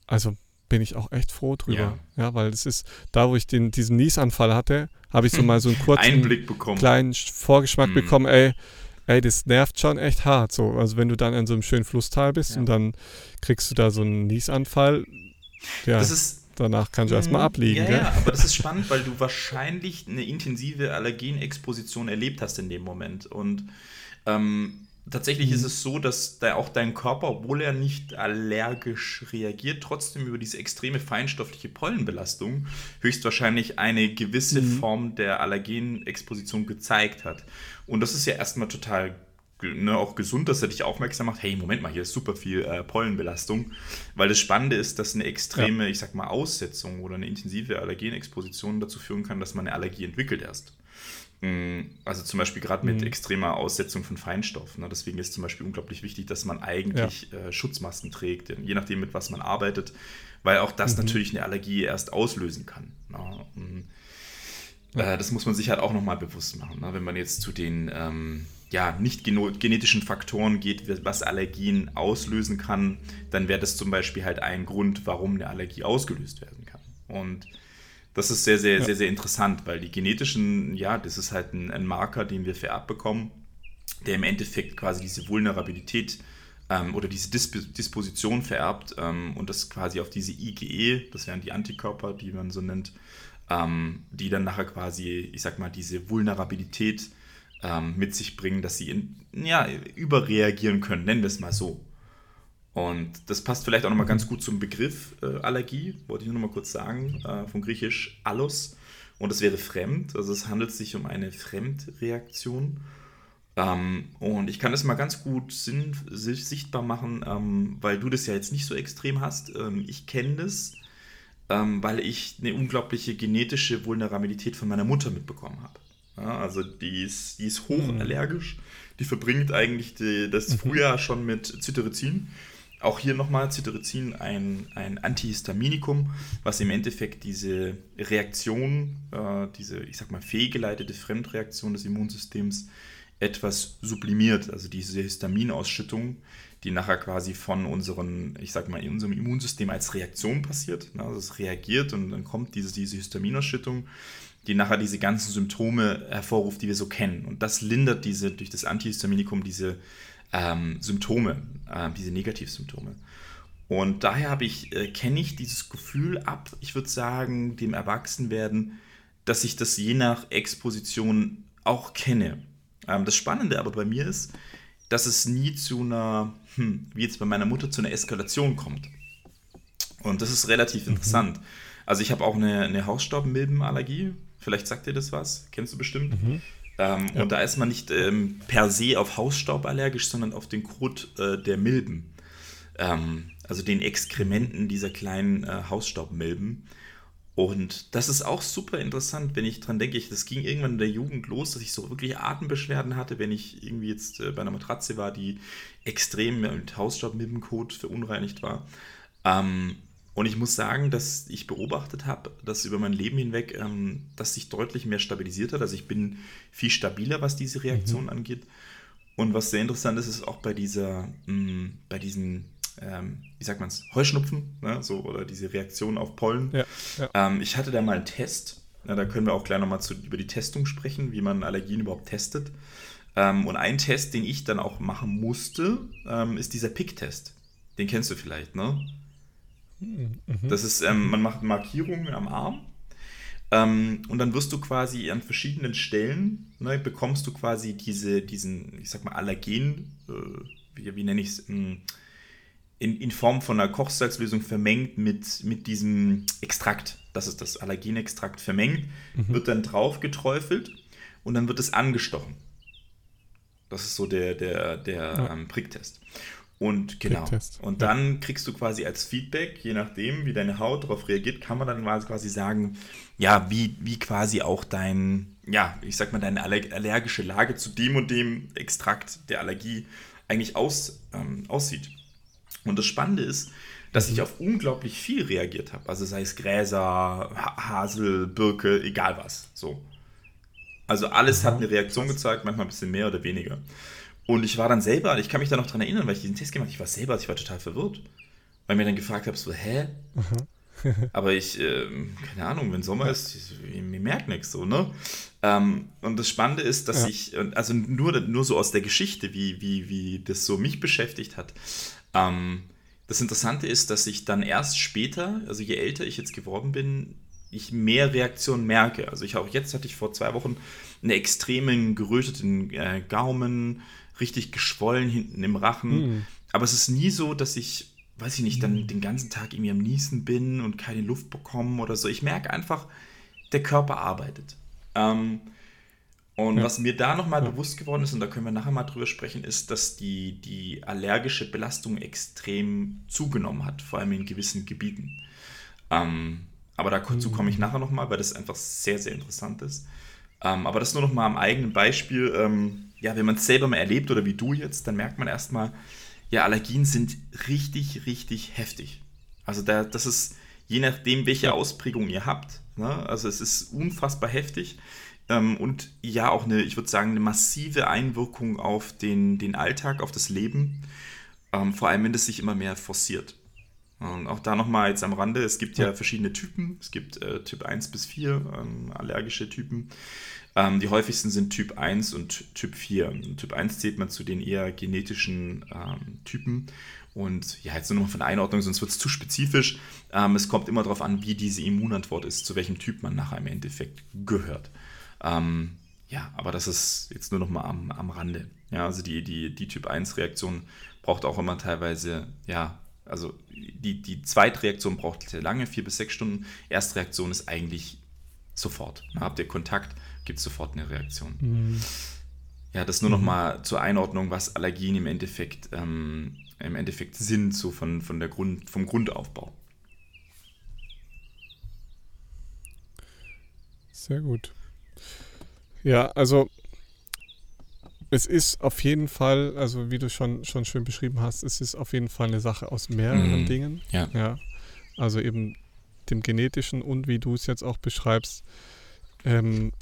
also bin ich auch echt froh drüber. Ja, ja weil es ist, da wo ich den, diesen Niesanfall hatte, habe ich so mal so einen kurzen Einblick bekommen. kleinen Vorgeschmack mhm. bekommen, ey, ey, das nervt schon echt hart. So, also wenn du dann in so einem schönen Flusstal bist ja. und dann kriegst du da so einen Niesanfall, ja. Ist danach kannst du erstmal mhm. abliegen. Ja, ja, aber das ist spannend, weil du wahrscheinlich eine intensive Allergenexposition erlebt hast in dem Moment. Und ähm, tatsächlich mhm. ist es so, dass da auch dein Körper, obwohl er nicht allergisch reagiert, trotzdem über diese extreme feinstoffliche Pollenbelastung höchstwahrscheinlich eine gewisse mhm. Form der Allergenexposition gezeigt hat. Und das ist ja erstmal total ne, auch gesund, dass er dich aufmerksam macht, hey, Moment mal, hier ist super viel äh, Pollenbelastung. Weil das Spannende ist, dass eine extreme, ja. ich sag mal, Aussetzung oder eine intensive Allergenexposition dazu führen kann, dass man eine Allergie entwickelt erst. Also zum Beispiel gerade mit mhm. extremer Aussetzung von Feinstoff. Ne? Deswegen ist zum Beispiel unglaublich wichtig, dass man eigentlich ja. äh, Schutzmasken trägt, je nachdem, mit was man arbeitet, weil auch das mhm. natürlich eine Allergie erst auslösen kann. Ne? Und, äh, das muss man sich halt auch nochmal bewusst machen. Ne? Wenn man jetzt zu den ähm, ja, nicht genetischen Faktoren geht, was Allergien auslösen kann, dann wäre das zum Beispiel halt ein Grund, warum eine Allergie ausgelöst werden kann. Und das ist sehr, sehr, ja. sehr, sehr interessant, weil die genetischen, ja, das ist halt ein, ein, Marker, den wir vererbt bekommen, der im Endeffekt quasi diese Vulnerabilität ähm, oder diese Disp Disposition vererbt ähm, und das quasi auf diese IgE, das wären die Antikörper, die man so nennt, ähm, die dann nachher quasi, ich sag mal, diese Vulnerabilität ähm, mit sich bringen, dass sie in, ja, überreagieren können, nennen wir es mal so. Und das passt vielleicht auch nochmal ganz gut zum Begriff äh, Allergie, wollte ich nur noch mal kurz sagen, äh, von griechisch allos. Und das wäre fremd, also es handelt sich um eine Fremdreaktion. Ähm, und ich kann das mal ganz gut sinn, sichtbar machen, ähm, weil du das ja jetzt nicht so extrem hast. Ähm, ich kenne das, ähm, weil ich eine unglaubliche genetische Vulnerabilität von meiner Mutter mitbekommen habe. Ja, also die ist, die ist hochallergisch. Die verbringt eigentlich die, das mhm. Frühjahr schon mit Cetirizin. Auch hier nochmal Cetirizin, ein, ein Antihistaminikum, was im Endeffekt diese Reaktion, äh, diese, ich sag mal, fehlgeleitete Fremdreaktion des Immunsystems etwas sublimiert. Also diese Histaminausschüttung, die nachher quasi von unseren, ich sag mal, in unserem Immunsystem als Reaktion passiert. Also es reagiert und dann kommt diese, diese Histaminausschüttung die nachher diese ganzen Symptome hervorruft, die wir so kennen. Und das lindert diese durch das Antihistaminikum diese ähm, Symptome, äh, diese Negativsymptome. Und daher habe ich, äh, kenne ich dieses Gefühl ab, ich würde sagen, dem Erwachsenwerden, dass ich das je nach Exposition auch kenne. Ähm, das Spannende aber bei mir ist, dass es nie zu einer, hm, wie jetzt bei meiner Mutter, zu einer Eskalation kommt. Und das ist relativ mhm. interessant. Also ich habe auch eine, eine Hausstaubmilbenallergie, Vielleicht sagt dir das was, kennst du bestimmt. Mhm. Ähm, ja. Und da ist man nicht ähm, per se auf Hausstaub allergisch, sondern auf den Kot äh, der Milben. Ähm, also den Exkrementen dieser kleinen äh, Hausstaubmilben. Und das ist auch super interessant, wenn ich dran denke. Ich, das ging irgendwann in der Jugend los, dass ich so wirklich Atembeschwerden hatte, wenn ich irgendwie jetzt äh, bei einer Matratze war, die extrem mit Hausstaubmilbenkot verunreinigt war. Ähm, und ich muss sagen, dass ich beobachtet habe, dass über mein Leben hinweg ähm, das sich deutlich mehr stabilisiert hat. Also ich bin viel stabiler, was diese Reaktion mhm. angeht. Und was sehr interessant ist, ist auch bei dieser, mh, mm, bei diesen, ähm, wie sagt man es, Heuschnupfen, ne, so, oder diese Reaktion auf Pollen. Ja, ja. Ähm, ich hatte da mal einen Test. Na, da können wir auch gleich nochmal über die Testung sprechen, wie man Allergien überhaupt testet. Ähm, und ein Test, den ich dann auch machen musste, ähm, ist dieser Pick-Test. Den kennst du vielleicht, ne? Mhm. Das ist, ähm, man macht Markierungen am Arm ähm, und dann wirst du quasi an verschiedenen Stellen, ne, bekommst du quasi diese, diesen, ich sag mal, Allergen, äh, wie, wie nenne ich es, ähm, in, in Form von einer Kochsalzlösung vermengt mit, mit diesem Extrakt. Das ist das Allergenextrakt vermengt, mhm. wird dann drauf geträufelt und dann wird es angestochen. Das ist so der, der, der ja. ähm, Pricktest. Und genau. Und dann kriegst du quasi als Feedback, je nachdem, wie deine Haut darauf reagiert, kann man dann quasi sagen, ja, wie, wie quasi auch dein, ja, ich sag mal, deine allergische Lage zu dem und dem Extrakt der Allergie eigentlich aus, ähm, aussieht. Und das Spannende ist, dass ich mhm. auf unglaublich viel reagiert habe. Also sei es Gräser, Hasel, Birke, egal was. So. Also alles hat eine Reaktion gezeigt, manchmal ein bisschen mehr oder weniger. Und ich war dann selber, ich kann mich da noch dran erinnern, weil ich diesen Test gemacht habe, ich war selber, ich war total verwirrt. Weil ich mir dann gefragt habe, so, hä? Aber ich, äh, keine Ahnung, wenn Sommer ist, ich, mir merkt nichts so, ne? Ähm, und das Spannende ist, dass ja. ich, also nur, nur so aus der Geschichte, wie, wie, wie das so mich beschäftigt hat. Ähm, das Interessante ist, dass ich dann erst später, also je älter ich jetzt geworden bin, ich mehr Reaktionen merke. Also ich auch jetzt hatte ich vor zwei Wochen einen extremen geröteten äh, Gaumen, richtig geschwollen hinten im Rachen. Mhm. Aber es ist nie so, dass ich, weiß ich nicht, dann mhm. den ganzen Tag irgendwie am Niesen bin und keine Luft bekomme oder so. Ich merke einfach, der Körper arbeitet. Ähm, und ja. was mir da nochmal ja. bewusst geworden ist, und da können wir nachher mal drüber sprechen, ist, dass die, die allergische Belastung extrem zugenommen hat, vor allem in gewissen Gebieten. Ähm, aber dazu komme ich mhm. nachher nochmal, weil das einfach sehr, sehr interessant ist. Ähm, aber das nur nochmal am eigenen Beispiel. Ähm, ja, wenn man es selber mal erlebt oder wie du jetzt, dann merkt man erstmal, ja, Allergien sind richtig, richtig heftig. Also da, das ist, je nachdem, welche Ausprägung ihr habt, ne? also es ist unfassbar heftig ähm, und ja, auch eine, ich würde sagen, eine massive Einwirkung auf den, den Alltag, auf das Leben, ähm, vor allem wenn es sich immer mehr forciert. Und auch da nochmal jetzt am Rande, es gibt ja verschiedene Typen. Es gibt äh, Typ 1 bis 4 ähm, allergische Typen. Ähm, die häufigsten sind Typ 1 und Typ 4. Typ 1 zählt man zu den eher genetischen ähm, Typen. Und ja, jetzt nur noch von der Einordnung, sonst wird es zu spezifisch. Ähm, es kommt immer darauf an, wie diese Immunantwort ist, zu welchem Typ man nachher im Endeffekt gehört. Ähm, ja, aber das ist jetzt nur noch mal am, am Rande. Ja, also die, die, die Typ 1-Reaktion braucht auch immer teilweise, ja, also die, die Zweitreaktion braucht sehr lange, vier bis sechs Stunden. Erstreaktion ist eigentlich sofort. Habt ihr Kontakt, gibt es sofort eine Reaktion. Mhm. Ja, das nur noch mhm. mal zur Einordnung, was Allergien im Endeffekt, ähm, im Endeffekt sind, so von, von der Grund, vom Grundaufbau. Sehr gut. Ja, also es ist auf jeden Fall, also wie du schon, schon schön beschrieben hast, es ist auf jeden Fall eine Sache aus mehreren mhm. Dingen. Ja. ja. Also eben dem genetischen und wie du es jetzt auch beschreibst, ähm,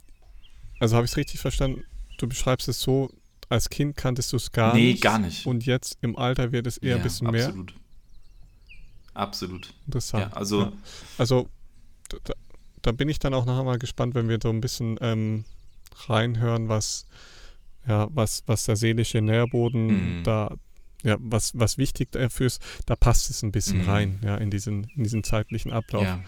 also habe ich es richtig verstanden? Du beschreibst es so, als Kind kanntest du es gar nee, nicht. Nee, gar nicht. Und jetzt im Alter wird es eher ja, ein bisschen absolut. mehr. Absolut. Absolut. Interessant. Ja, also, ja. also da, da, bin ich dann auch nachher mal gespannt, wenn wir so ein bisschen ähm, reinhören, was, ja, was, was der seelische Nährboden mhm. da, ja, was, was wichtig dafür ist, da passt es ein bisschen mhm. rein, ja, in diesen, in diesen zeitlichen Ablauf. Ja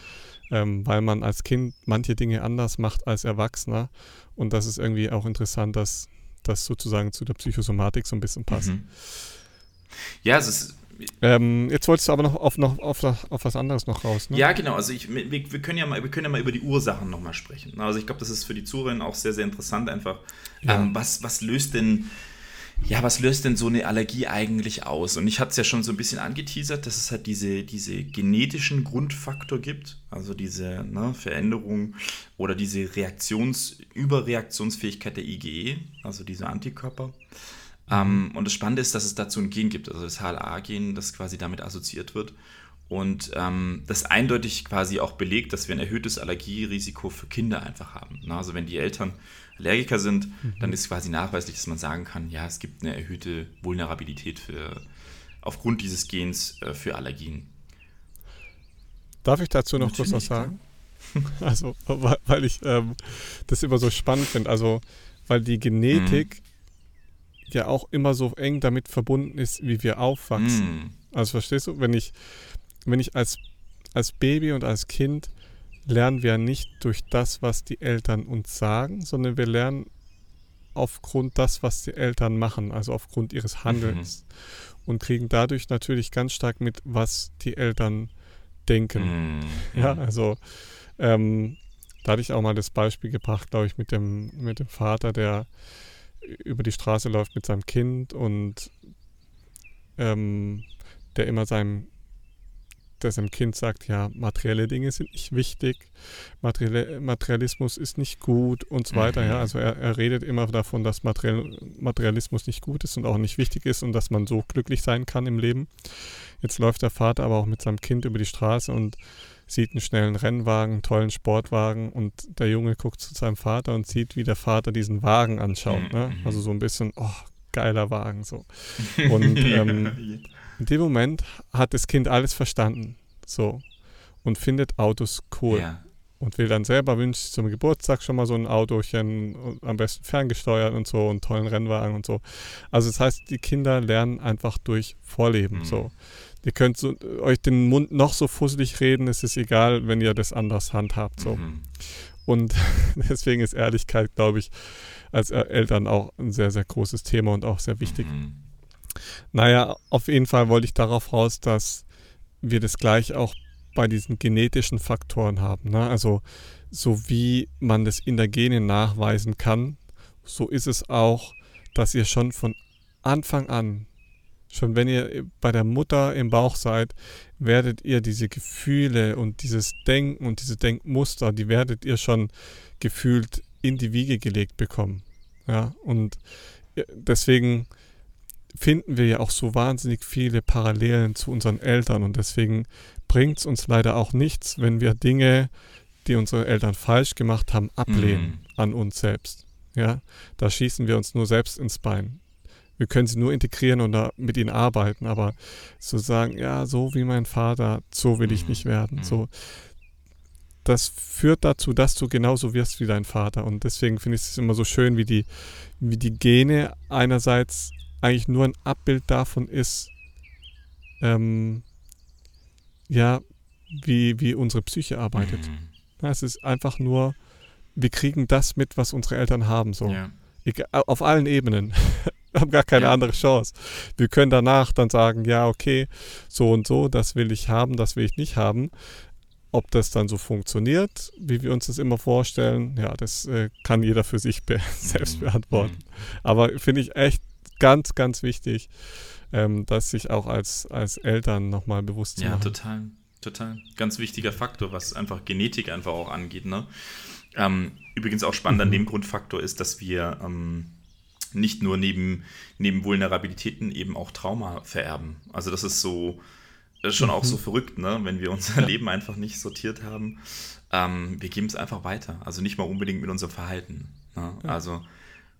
ähm, weil man als Kind manche Dinge anders macht als Erwachsener. Und das ist irgendwie auch interessant, dass das sozusagen zu der Psychosomatik so ein bisschen passt. Mhm. Ja, es ist. Ähm, jetzt wolltest du aber noch auf, noch auf, auf was anderes noch raus, ne? Ja, genau. Also ich, wir, wir, können ja mal, wir können ja mal über die Ursachen nochmal sprechen. Also ich glaube, das ist für die Zuhörer auch sehr, sehr interessant einfach. Ja. Ähm, was, was löst denn ja, was löst denn so eine Allergie eigentlich aus? Und ich hatte es ja schon so ein bisschen angeteasert, dass es halt diese, diese genetischen Grundfaktor gibt, also diese ne, Veränderung oder diese Reaktions-, Überreaktionsfähigkeit der IgE, also diese Antikörper. Ähm, und das Spannende ist, dass es dazu ein Gen gibt, also das HLA-Gen, das quasi damit assoziiert wird. Und ähm, das eindeutig quasi auch belegt, dass wir ein erhöhtes Allergierisiko für Kinder einfach haben. Ne? Also wenn die Eltern Allergiker sind, mhm. dann ist quasi nachweislich, dass man sagen kann, ja, es gibt eine erhöhte Vulnerabilität für, aufgrund dieses Gens äh, für Allergien. Darf ich dazu noch Natürlich, kurz was sagen? Also, weil ich ähm, das immer so spannend finde. Also, weil die Genetik mhm. Ja auch immer so eng damit verbunden ist, wie wir aufwachsen. Mhm. Also, verstehst du, wenn ich, wenn ich als, als Baby und als Kind lernen wir nicht durch das, was die Eltern uns sagen, sondern wir lernen aufgrund das, was die Eltern machen, also aufgrund ihres Handelns. Mhm. Und kriegen dadurch natürlich ganz stark mit, was die Eltern denken. Mhm. Ja, also ähm, da hatte ich auch mal das Beispiel gebracht, glaube ich, mit dem, mit dem Vater, der über die Straße läuft mit seinem Kind und ähm, der immer seinem der seinem Kind sagt, ja, materielle Dinge sind nicht wichtig, Materielle, Materialismus ist nicht gut und so weiter. Ja, mhm. also er, er redet immer davon, dass Materiell, Materialismus nicht gut ist und auch nicht wichtig ist und dass man so glücklich sein kann im Leben. Jetzt läuft der Vater aber auch mit seinem Kind über die Straße und sieht einen schnellen Rennwagen, einen tollen Sportwagen und der Junge guckt zu seinem Vater und sieht, wie der Vater diesen Wagen anschaut. Ne? Mhm. Also so ein bisschen, oh, geiler Wagen so. Und ähm, in dem Moment hat das Kind alles verstanden. So. Und findet Autos cool. Ja. Und will dann selber wünscht zum Geburtstag schon mal so ein Autochen, am besten ferngesteuert und so, und tollen Rennwagen und so. Also das heißt, die Kinder lernen einfach durch Vorleben. Mhm. So. Ihr könnt so, euch den Mund noch so fusselig reden, es ist egal, wenn ihr das anders handhabt. So. Mhm. Und deswegen ist Ehrlichkeit, glaube ich, als Eltern auch ein sehr, sehr großes Thema und auch sehr wichtig. Mhm. Naja, auf jeden Fall wollte ich darauf raus, dass wir das gleich auch bei diesen genetischen Faktoren haben. Ne? Also so wie man das in der Gene nachweisen kann, so ist es auch, dass ihr schon von Anfang an, schon wenn ihr bei der Mutter im Bauch seid, werdet ihr diese Gefühle und dieses Denken und diese Denkmuster, die werdet ihr schon gefühlt in die Wiege gelegt bekommen. Ja, und deswegen finden wir ja auch so wahnsinnig viele Parallelen zu unseren Eltern und deswegen bringt es uns leider auch nichts, wenn wir Dinge, die unsere Eltern falsch gemacht haben, ablehnen mhm. an uns selbst. Ja, da schießen wir uns nur selbst ins Bein. Wir können sie nur integrieren und mit ihnen arbeiten, aber zu sagen, ja, so wie mein Vater, so will ich mhm. nicht werden. Mhm. So, das führt dazu, dass du genauso wirst wie dein Vater. Und deswegen finde ich es immer so schön, wie die, wie die Gene einerseits eigentlich nur ein Abbild davon ist, ähm, ja, wie, wie unsere Psyche arbeitet. Mhm. Ja, es ist einfach nur, wir kriegen das mit, was unsere Eltern haben, so. Ja. auf allen Ebenen. wir haben gar keine ja. andere Chance. Wir können danach dann sagen, ja, okay, so und so, das will ich haben, das will ich nicht haben. Ob das dann so funktioniert, wie wir uns das immer vorstellen, ja, das äh, kann jeder für sich be selbst mhm. beantworten. Mhm. Aber finde ich echt ganz, ganz wichtig, ähm, das sich auch als, als Eltern nochmal bewusst ja, machen. Ja, total, total. Ganz wichtiger Faktor, was einfach Genetik einfach auch angeht. Ne? Ähm, übrigens auch spannend mhm. an dem Grundfaktor ist, dass wir ähm, nicht nur neben, neben Vulnerabilitäten eben auch Trauma vererben. Also das ist so das ist schon mhm. auch so verrückt, ne? wenn wir unser ja. Leben einfach nicht sortiert haben. Ähm, wir geben es einfach weiter. Also nicht mal unbedingt mit unserem Verhalten. Ne? Ja. Also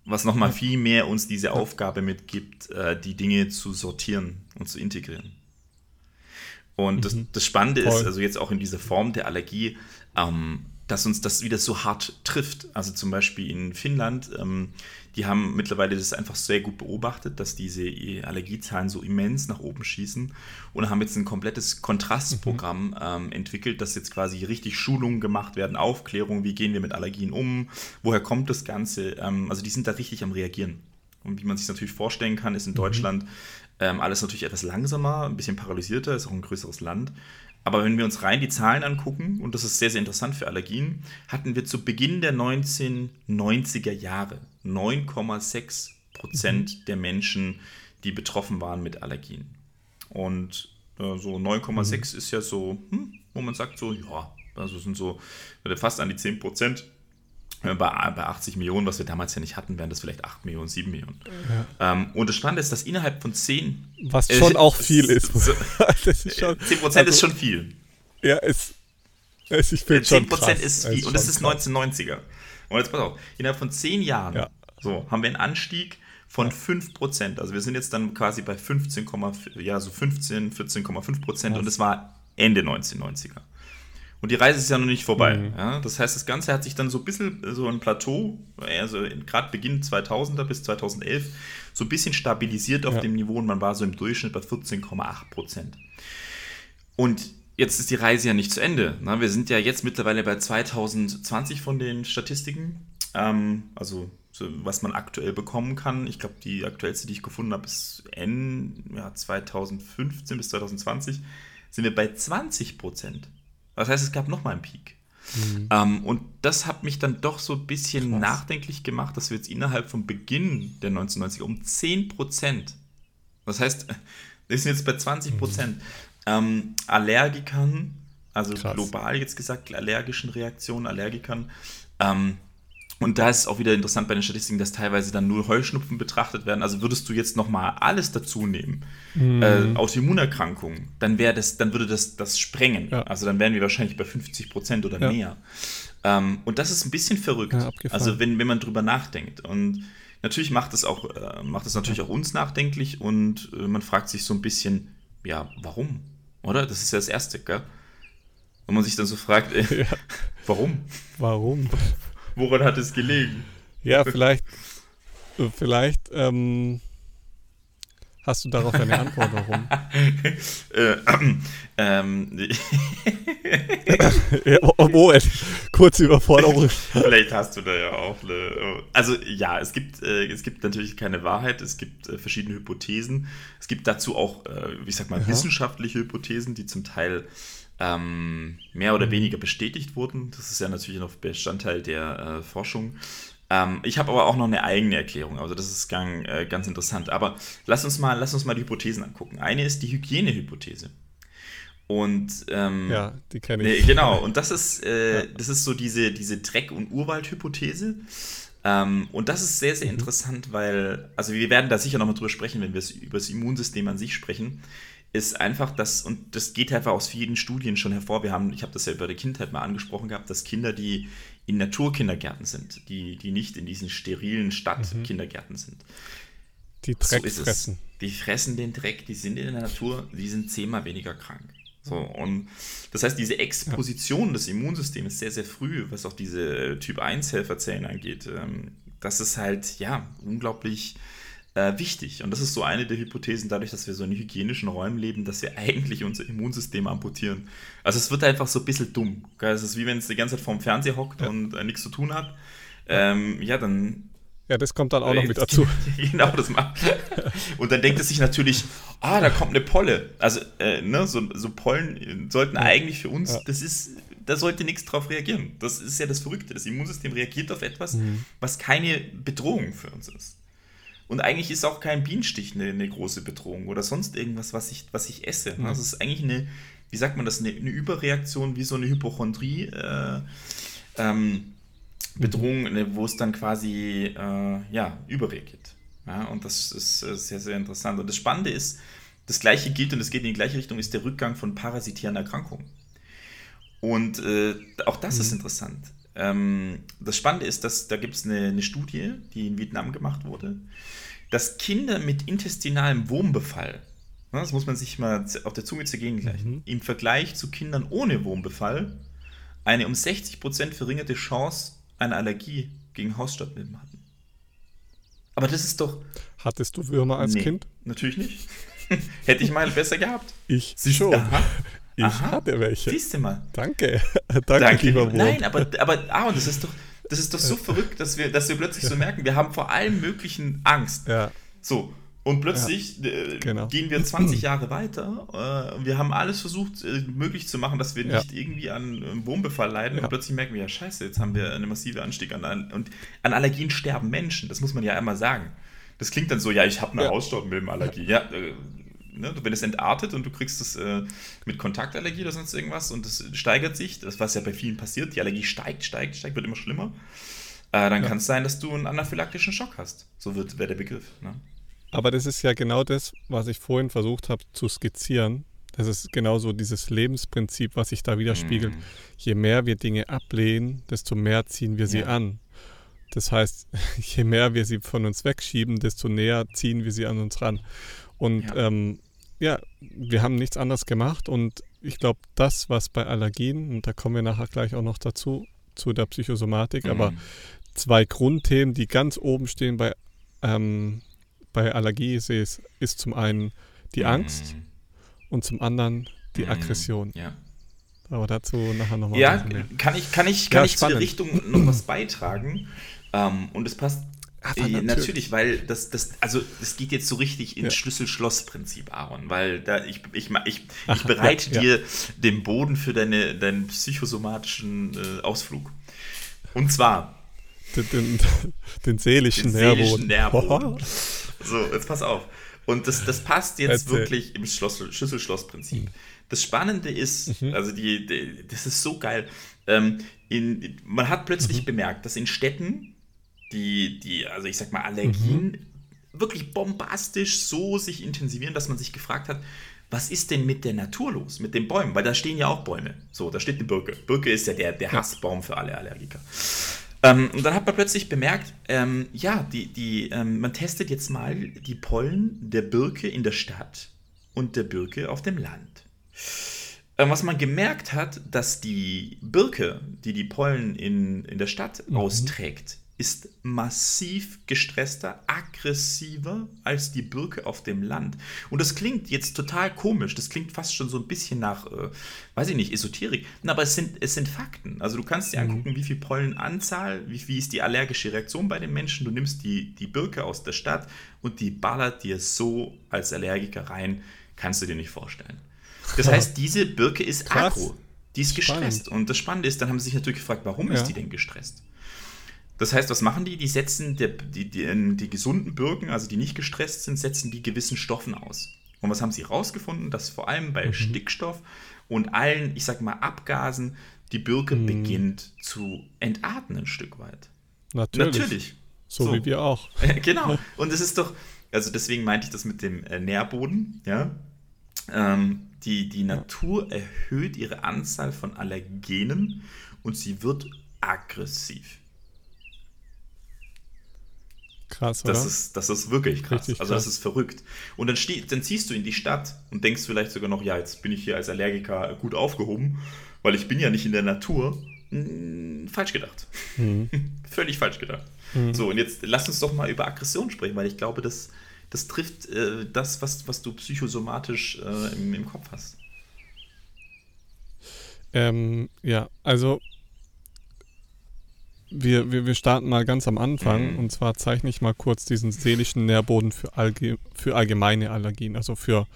was nochmal viel mehr uns diese Aufgabe mitgibt, äh, die Dinge zu sortieren und zu integrieren. Und das, mhm. das Spannende Voll. ist, also jetzt auch in dieser Form der Allergie, ähm, dass uns das wieder so hart trifft. Also zum Beispiel in Finnland, ähm, die haben mittlerweile das einfach sehr gut beobachtet, dass diese Allergiezahlen so immens nach oben schießen und haben jetzt ein komplettes Kontrastprogramm mhm. ähm, entwickelt, dass jetzt quasi richtig Schulungen gemacht werden, Aufklärung, wie gehen wir mit Allergien um, woher kommt das Ganze. Ähm, also die sind da richtig am Reagieren. Und wie man sich natürlich vorstellen kann, ist in mhm. Deutschland ähm, alles natürlich etwas langsamer, ein bisschen paralysierter, ist auch ein größeres Land. Aber wenn wir uns rein die Zahlen angucken, und das ist sehr, sehr interessant für Allergien, hatten wir zu Beginn der 1990er Jahre 9,6 Prozent mhm. der Menschen, die betroffen waren mit Allergien. Und äh, so 9,6 mhm. ist ja so, hm, wo man sagt so, ja, also sind so fast an die 10 Prozent. Bei, bei 80 Millionen, was wir damals ja nicht hatten, wären das vielleicht 8 Millionen, 7 Millionen. Ja. Ähm, und das Spannende ist, dass innerhalb von 10. Was schon äh, auch viel ist. So, ist schon, 10 Prozent also, ist schon viel. Ja, es, es ich finde 10 Prozent ist viel. und das ist 1990er. Und jetzt pass auf, innerhalb von 10 Jahren ja. so, haben wir einen Anstieg von 5%. Also wir sind jetzt dann quasi bei 15, ja, so 15, 14,5% und das war Ende 1990er. Und die Reise ist ja noch nicht vorbei. Mhm. Ja? Das heißt, das Ganze hat sich dann so ein bisschen so ein Plateau, also gerade Beginn 2000er bis 2011, so ein bisschen stabilisiert auf ja. dem Niveau und man war so im Durchschnitt bei 14,8 Prozent. Und jetzt ist die Reise ja nicht zu Ende. Ne? Wir sind ja jetzt mittlerweile bei 2020 von den Statistiken, ähm, also so, was man aktuell bekommen kann. Ich glaube, die aktuellste, die ich gefunden habe, ist N ja, 2015 bis 2020, sind wir bei 20 Prozent. Das heißt, es gab nochmal einen Peak. Mhm. Ähm, und das hat mich dann doch so ein bisschen Krass. nachdenklich gemacht, dass wir jetzt innerhalb vom Beginn der 1990er um 10 Prozent, das heißt, Wir sind jetzt bei 20 Prozent. Mhm. Ähm, Allergikern, also Krass. global jetzt gesagt, allergischen Reaktionen, Allergikern. Ähm, und da ist es auch wieder interessant bei den Statistiken, dass teilweise dann nur Heuschnupfen betrachtet werden. Also würdest du jetzt nochmal alles dazu nehmen, mhm. äh, Autoimmunerkrankungen, dann wäre das, dann würde das das sprengen. Ja. Also dann wären wir wahrscheinlich bei 50 Prozent oder ja. mehr. Ähm, und das ist ein bisschen verrückt. Ja, also wenn, wenn man drüber nachdenkt. Und natürlich macht es auch, äh, macht es natürlich auch uns nachdenklich und äh, man fragt sich so ein bisschen, ja, warum? Oder? Das ist ja das Erste, gell? Und man sich dann so fragt, äh, warum? Warum? Woran hat es gelegen? Ja, vielleicht, vielleicht ähm, hast du darauf eine Antwort, warum? äh, ähm, ja, obwohl, kurze Überforderung. Vielleicht hast du da ja auch eine. Also ja, es gibt, äh, es gibt natürlich keine Wahrheit, es gibt äh, verschiedene Hypothesen. Es gibt dazu auch, äh, ich sag mal, ja. wissenschaftliche Hypothesen, die zum Teil ähm, mehr oder weniger bestätigt wurden. Das ist ja natürlich noch Bestandteil der äh, Forschung. Ähm, ich habe aber auch noch eine eigene Erklärung, also das ist ganz, äh, ganz interessant. Aber lass uns, mal, lass uns mal die Hypothesen angucken. Eine ist die Hygienehypothese. Und ähm, ja, die kenne ich. Ne, genau, und das ist, äh, ja. das ist so diese, diese Dreck- und Urwald-Hypothese. Ähm, und das ist sehr, sehr mhm. interessant, weil, also wir werden da sicher nochmal drüber sprechen, wenn wir über das Immunsystem an sich sprechen ist einfach das, und das geht einfach aus vielen Studien schon hervor. Wir haben, ich habe das ja über die Kindheit mal angesprochen gehabt, dass Kinder, die in Naturkindergärten sind, die, die nicht in diesen sterilen Stadtkindergärten mhm. sind. Die Dreck so fressen. Die fressen den Dreck, die sind in der Natur, die sind zehnmal weniger krank. So, und das heißt, diese Exposition ja. des Immunsystems sehr, sehr früh, was auch diese Typ-1-Helferzellen angeht, ähm, das ist halt, ja, unglaublich äh, wichtig. Und das ist so eine der Hypothesen, dadurch, dass wir so in hygienischen Räumen leben, dass wir eigentlich unser Immunsystem amputieren. Also es wird einfach so ein bisschen dumm. Es ist wie wenn es die ganze Zeit vorm Fernseher hockt ja. und äh, nichts zu tun hat. Ähm, ja, dann ja, das kommt dann auch noch mit dazu. genau, das macht. Und dann denkt es sich natürlich, ah, da kommt eine Polle. Also, äh, ne, so, so Pollen sollten eigentlich für uns, ja. das ist, da sollte nichts drauf reagieren. Das ist ja das Verrückte. Das Immunsystem reagiert auf etwas, mhm. was keine Bedrohung für uns ist. Und eigentlich ist auch kein Bienenstich eine, eine große Bedrohung oder sonst irgendwas, was ich, was ich esse. Mhm. Das ist eigentlich eine, wie sagt man das, eine, eine Überreaktion, wie so eine Hypochondrie. Äh, ähm, Bedrohung, ne, wo es dann quasi äh, ja, überreagiert. Ja, und das ist äh, sehr, sehr interessant. Und das Spannende ist, das gleiche gilt und es geht in die gleiche Richtung, ist der Rückgang von parasitären Erkrankungen. Und äh, auch das mhm. ist interessant. Ähm, das Spannende ist, dass da gibt es eine, eine, Studie, die in Vietnam gemacht wurde, dass Kinder mit intestinalem Wurmbefall, ne, das muss man sich mal auf der Zunge zergehen gleich, mhm. im Vergleich zu Kindern ohne Wurmbefall eine um 60% verringerte Chance einer Allergie gegen Hausstaubmilben hatten. Aber das ist doch. Hattest du Würmer als nee, Kind? Natürlich nicht. Hätte ich mal besser gehabt. Ich Siehst schon. Aha. Ich Aha. hatte welche. Siehst du mal. Danke. Danke, Danke. lieber Wurm. Nein, aber, aber ah, das ist doch, das ist doch so verrückt, dass wir, dass wir plötzlich so merken, wir haben vor allem möglichen Angst. Ja. So. Und plötzlich ja, äh, genau. gehen wir 20 Jahre weiter. Äh, wir haben alles versucht, äh, möglich zu machen, dass wir nicht irgendwie an Wurmbefall leiden. Ja. Und plötzlich merken wir, ja, scheiße, jetzt haben wir einen massiven Anstieg an, und an Allergien sterben Menschen. Das muss man ja einmal sagen. Das klingt dann so, ja, ich habe eine ja. Hausstaubmilbenallergie. Ja, ne, wenn es entartet und du kriegst es äh, mit Kontaktallergie oder sonst irgendwas und es steigert sich, das was ja bei vielen passiert, die Allergie steigt, steigt, steigt, wird immer schlimmer, äh, dann ja. kann es sein, dass du einen anaphylaktischen Schock hast. So wird wäre der Begriff. Ne? Aber das ist ja genau das, was ich vorhin versucht habe zu skizzieren. Das ist genauso dieses Lebensprinzip, was sich da widerspiegelt. Mm. Je mehr wir Dinge ablehnen, desto mehr ziehen wir sie ja. an. Das heißt, je mehr wir sie von uns wegschieben, desto näher ziehen wir sie an uns ran. Und ja. ähm, ja, wir haben nichts anderes gemacht und ich glaube, das, was bei Allergien, und da kommen wir nachher gleich auch noch dazu, zu der Psychosomatik, mhm. aber zwei Grundthemen, die ganz oben stehen bei, ähm, bei Allergie, ist, ist zum einen die mhm. Angst und zum anderen die mhm. Aggression. Ja. Aber dazu nachher nochmal. Ja, kann ich, kann ich, kann ja, ich zu der Richtung noch was beitragen? Ähm, und es passt Ach, natürlich. natürlich. weil das, das, also es geht jetzt so richtig ins ja. Schlüssel-Schloss-Prinzip, Aaron, weil da ich, ich, ich, ich bereite ja, dir den Boden für deine, deinen psychosomatischen äh, Ausflug. Und zwar den, den, den seelischen den Nährboden. Seelischen Nährboden. so, jetzt pass auf. Und das, das passt jetzt Erzähl. wirklich im Schlüssel-Schloss-Prinzip. Mhm. Das Spannende ist, mhm. also die, die, das ist so geil. Ähm, in, man hat plötzlich mhm. bemerkt, dass in Städten die, die, also ich sag mal, Allergien mhm. wirklich bombastisch so sich intensivieren, dass man sich gefragt hat, was ist denn mit der Natur los, mit den Bäumen? Weil da stehen ja auch Bäume. So, da steht eine Birke. Birke ist ja der, der Hassbaum für alle Allergiker. Ähm, und dann hat man plötzlich bemerkt, ähm, ja, die, die, ähm, man testet jetzt mal die Pollen der Birke in der Stadt und der Birke auf dem Land. Ähm, was man gemerkt hat, dass die Birke, die die Pollen in, in der Stadt mhm. austrägt, ist massiv gestresster, aggressiver als die Birke auf dem Land. Und das klingt jetzt total komisch, das klingt fast schon so ein bisschen nach, äh, weiß ich nicht, Esoterik, aber es sind, es sind Fakten. Also du kannst dir mhm. angucken, wie viel Pollenanzahl, wie, wie ist die allergische Reaktion bei den Menschen. Du nimmst die, die Birke aus der Stadt und die ballert dir so als Allergiker rein, kannst du dir nicht vorstellen. Das heißt, diese Birke ist Krass. aggro. Die ist gestresst. Spannend. Und das Spannende ist, dann haben sie sich natürlich gefragt, warum ja. ist die denn gestresst? Das heißt, was machen die? Die setzen der, die, die, die gesunden Birken, also die nicht gestresst sind, setzen die gewissen Stoffen aus. Und was haben sie herausgefunden? Dass vor allem bei mhm. Stickstoff und allen, ich sag mal, Abgasen die Birke mhm. beginnt zu entatmen ein Stück weit. Natürlich. Natürlich. So, so, wie wir auch. genau. Und es ist doch, also deswegen meinte ich das mit dem äh, Nährboden, ja. Ähm, die, die Natur erhöht ihre Anzahl von Allergenen und sie wird aggressiv. Krass, oder? Das ist, das ist wirklich krass. Richtig also, das ist verrückt. Und dann, dann ziehst du in die Stadt und denkst vielleicht sogar noch, ja, jetzt bin ich hier als Allergiker gut aufgehoben, weil ich bin ja nicht in der Natur. Hm, falsch gedacht. Mhm. Völlig falsch gedacht. Mhm. So, und jetzt lass uns doch mal über Aggression sprechen, weil ich glaube, das, das trifft äh, das, was, was du psychosomatisch äh, im, im Kopf hast. Ähm, ja, also wir, wir, wir starten mal ganz am Anfang mhm. und zwar zeichne ich mal kurz diesen seelischen Nährboden für, allge für allgemeine Allergien. Also für,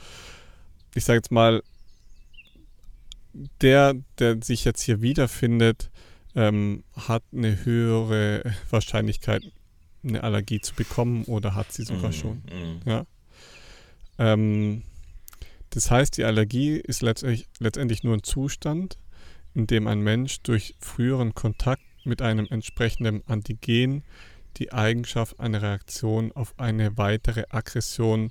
ich sage jetzt mal, der, der sich jetzt hier wiederfindet, ähm, hat eine höhere Wahrscheinlichkeit, eine Allergie zu bekommen oder hat sie sogar mhm. schon. Mhm. Ja. Ähm, das heißt, die Allergie ist letztendlich, letztendlich nur ein Zustand, in dem ein Mensch durch früheren Kontakt mit einem entsprechenden Antigen die Eigenschaft einer Reaktion auf eine weitere Aggression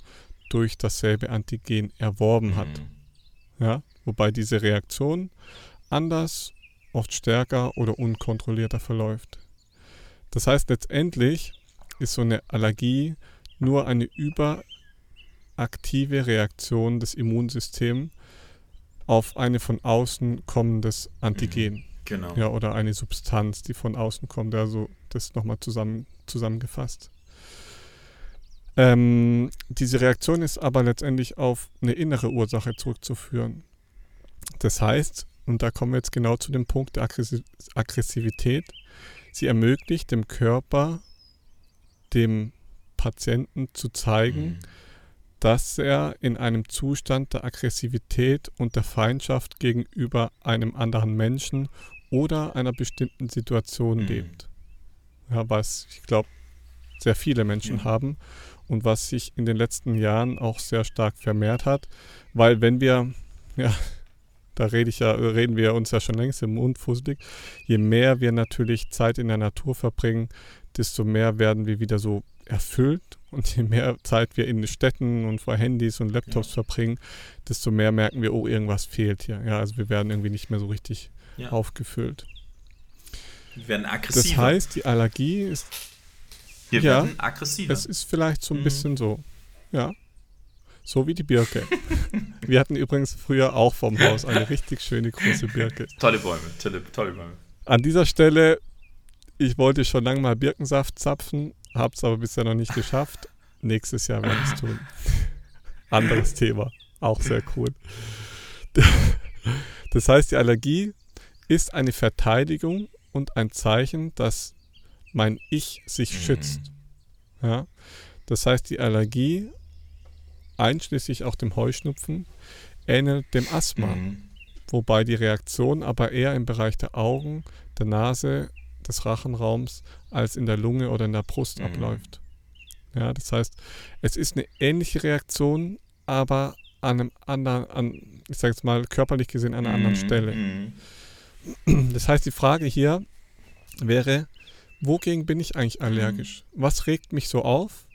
durch dasselbe Antigen erworben hat. Mhm. Ja, wobei diese Reaktion anders, oft stärker oder unkontrollierter verläuft. Das heißt, letztendlich ist so eine Allergie nur eine überaktive Reaktion des Immunsystems auf eine von außen kommendes Antigen. Mhm. Genau. Ja, oder eine Substanz, die von außen kommt. Also das nochmal zusammen, zusammengefasst. Ähm, diese Reaktion ist aber letztendlich auf eine innere Ursache zurückzuführen. Das heißt, und da kommen wir jetzt genau zu dem Punkt der Aggressivität, sie ermöglicht dem Körper, dem Patienten zu zeigen, mhm. dass er in einem Zustand der Aggressivität und der Feindschaft gegenüber einem anderen Menschen oder einer bestimmten Situation mhm. lebt. Ja, was ich glaube, sehr viele Menschen mhm. haben und was sich in den letzten Jahren auch sehr stark vermehrt hat, weil wenn wir, ja, da rede ich ja, reden wir uns ja schon längst im Mund fusselig, je mehr wir natürlich Zeit in der Natur verbringen, desto mehr werden wir wieder so erfüllt und je mehr Zeit wir in den Städten und vor Handys und Laptops ja. verbringen, desto mehr merken wir, oh, irgendwas fehlt hier. Ja, also wir werden irgendwie nicht mehr so richtig ja. aufgefüllt. Wir werden aggressiver. Das heißt, die Allergie ist. Wir ja, werden aggressiver. Es ist vielleicht so ein mhm. bisschen so. Ja. So wie die Birke. Wir hatten übrigens früher auch vom Haus eine richtig schöne große Birke. Tolle Bäume, tolle, tolle Bäume. An dieser Stelle, ich wollte schon lange mal Birkensaft zapfen, habe es aber bisher noch nicht geschafft. Nächstes Jahr werde ich es tun. Anderes Thema, auch sehr cool. Das heißt, die Allergie ist eine Verteidigung und ein Zeichen, dass mein Ich sich mhm. schützt. Ja? Das heißt, die Allergie, einschließlich auch dem Heuschnupfen, ähnelt dem Asthma, mhm. wobei die Reaktion aber eher im Bereich der Augen, der Nase, des Rachenraums als in der Lunge oder in der Brust mhm. abläuft. Ja, das heißt, es ist eine ähnliche Reaktion, aber an einem anderen, an, ich sage jetzt mal körperlich gesehen, an einer mhm. anderen Stelle. Das heißt, die Frage hier wäre, wogegen bin ich eigentlich allergisch? Mhm. Was regt mich so auf?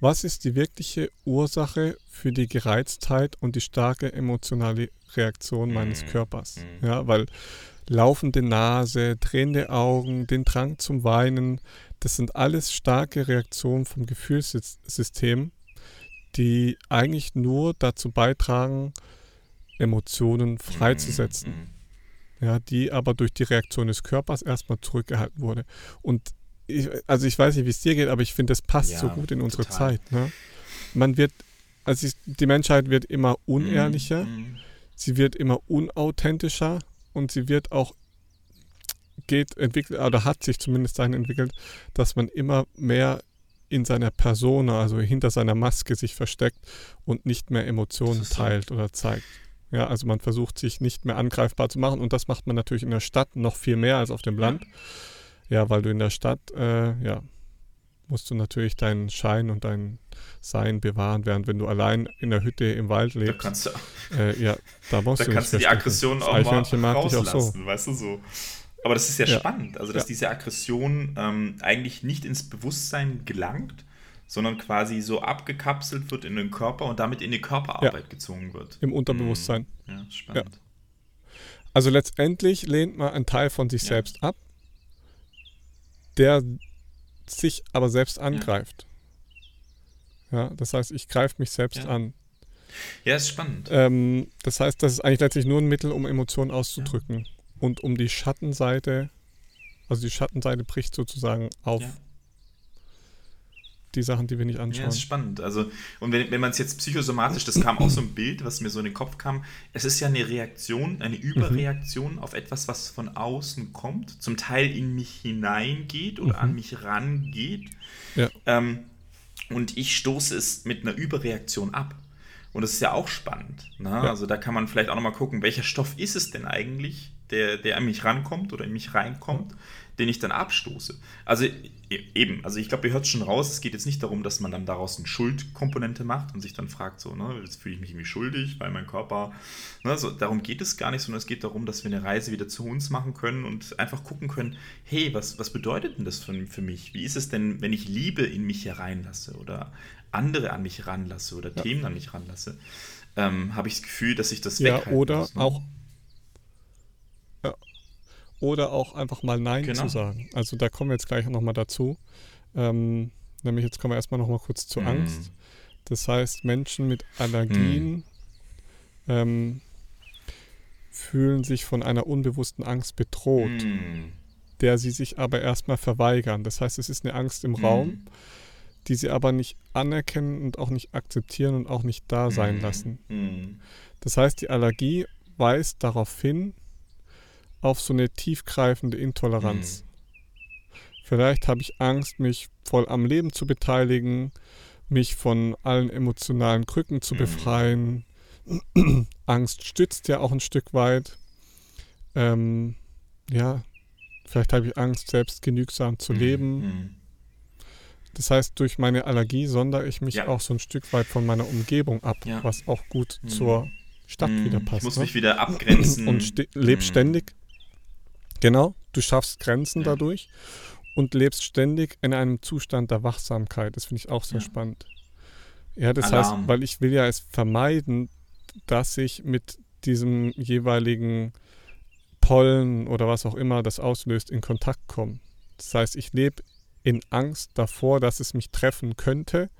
Was ist die wirkliche Ursache für die Gereiztheit und die starke emotionale Reaktion meines mhm. Körpers? Mhm. Ja, weil laufende Nase, drehende Augen, den Drang zum Weinen, das sind alles starke Reaktionen vom Gefühlssystem, die eigentlich nur dazu beitragen, Emotionen freizusetzen. Mhm, mhm. Ja, die aber durch die Reaktion des Körpers erstmal zurückgehalten wurde. Und ich, also ich weiß nicht, wie es dir geht, aber ich finde, das passt ja, so gut in unsere total. Zeit. Ne? Man wird, also ich, die Menschheit wird immer unehrlicher, mm, sie wird immer unauthentischer und sie wird auch geht, entwickelt, oder hat sich zumindest dahin entwickelt, dass man immer mehr in seiner Persona, also hinter seiner Maske sich versteckt und nicht mehr Emotionen teilt oder zeigt. Ja, also man versucht sich nicht mehr angreifbar zu machen und das macht man natürlich in der Stadt noch viel mehr als auf dem Land. Ja, weil du in der Stadt, äh, ja, musst du natürlich deinen Schein und dein Sein bewahren, während wenn du allein in der Hütte im Wald lebst, da kannst du, äh, ja, da musst da du kannst du die Aggression auch mal rauslassen, auch so. weißt du so. Aber das ist ja, ja. spannend, also dass ja. diese Aggression ähm, eigentlich nicht ins Bewusstsein gelangt, sondern quasi so abgekapselt wird in den Körper und damit in die Körperarbeit ja. gezogen wird. Im Unterbewusstsein. Mhm. Ja, spannend. Also letztendlich lehnt man einen Teil von sich selbst ab, der sich aber selbst angreift. Ja, das heißt, ich greife mich selbst an. Ja, ist spannend. Ähm, das heißt, das ist eigentlich letztlich nur ein Mittel, um Emotionen auszudrücken und um die Schattenseite, also die Schattenseite bricht sozusagen auf. Die Sachen, die wir nicht anschauen. Ja, ist spannend. Also, und wenn, wenn man es jetzt psychosomatisch, das kam auch so ein Bild, was mir so in den Kopf kam. Es ist ja eine Reaktion, eine Überreaktion mhm. auf etwas, was von außen kommt, zum Teil in mich hineingeht oder mhm. an mich rangeht. Ja. Ähm, und ich stoße es mit einer Überreaktion ab. Und das ist ja auch spannend. Ne? Ja. Also da kann man vielleicht auch nochmal gucken, welcher Stoff ist es denn eigentlich, der, der an mich rankommt oder in mich reinkommt, den ich dann abstoße. Also e, eben, also ich glaube, ihr hört schon raus, es geht jetzt nicht darum, dass man dann daraus eine Schuldkomponente macht und sich dann fragt, so, ne, jetzt fühle ich mich irgendwie schuldig, weil mein Körper, ne, so, darum geht es gar nicht, sondern es geht darum, dass wir eine Reise wieder zu uns machen können und einfach gucken können, hey, was, was bedeutet denn das für, für mich? Wie ist es denn, wenn ich Liebe in mich hereinlasse oder andere an mich ranlasse oder ja. Themen an mich ranlasse? Ähm, habe ich das Gefühl, dass ich das ja, oder muss, ne? auch oder auch einfach mal Nein genau. zu sagen. Also da kommen wir jetzt gleich nochmal dazu. Ähm, nämlich jetzt kommen wir erstmal nochmal kurz zur mm. Angst. Das heißt, Menschen mit Allergien mm. ähm, fühlen sich von einer unbewussten Angst bedroht, mm. der sie sich aber erstmal verweigern. Das heißt, es ist eine Angst im Raum, die sie aber nicht anerkennen und auch nicht akzeptieren und auch nicht da sein lassen. Das heißt, die Allergie weist darauf hin, auf so eine tiefgreifende Intoleranz. Mhm. Vielleicht habe ich Angst, mich voll am Leben zu beteiligen, mich von allen emotionalen Krücken zu mhm. befreien. Angst stützt ja auch ein Stück weit. Ähm, ja, vielleicht habe ich Angst, selbst genügsam zu mhm. leben. Mhm. Das heißt, durch meine Allergie sondere ich mich ja. auch so ein Stück weit von meiner Umgebung ab, ja. was auch gut mhm. zur Stadt wieder passt. Ich muss ne? mich wieder abgrenzen. Und lebe ständig Genau, du schaffst Grenzen dadurch und lebst ständig in einem Zustand der Wachsamkeit. Das finde ich auch sehr ja. spannend. Ja, das Alarm. heißt, weil ich will ja es vermeiden, dass ich mit diesem jeweiligen Pollen oder was auch immer das auslöst, in Kontakt komme. Das heißt, ich lebe in Angst davor, dass es mich treffen könnte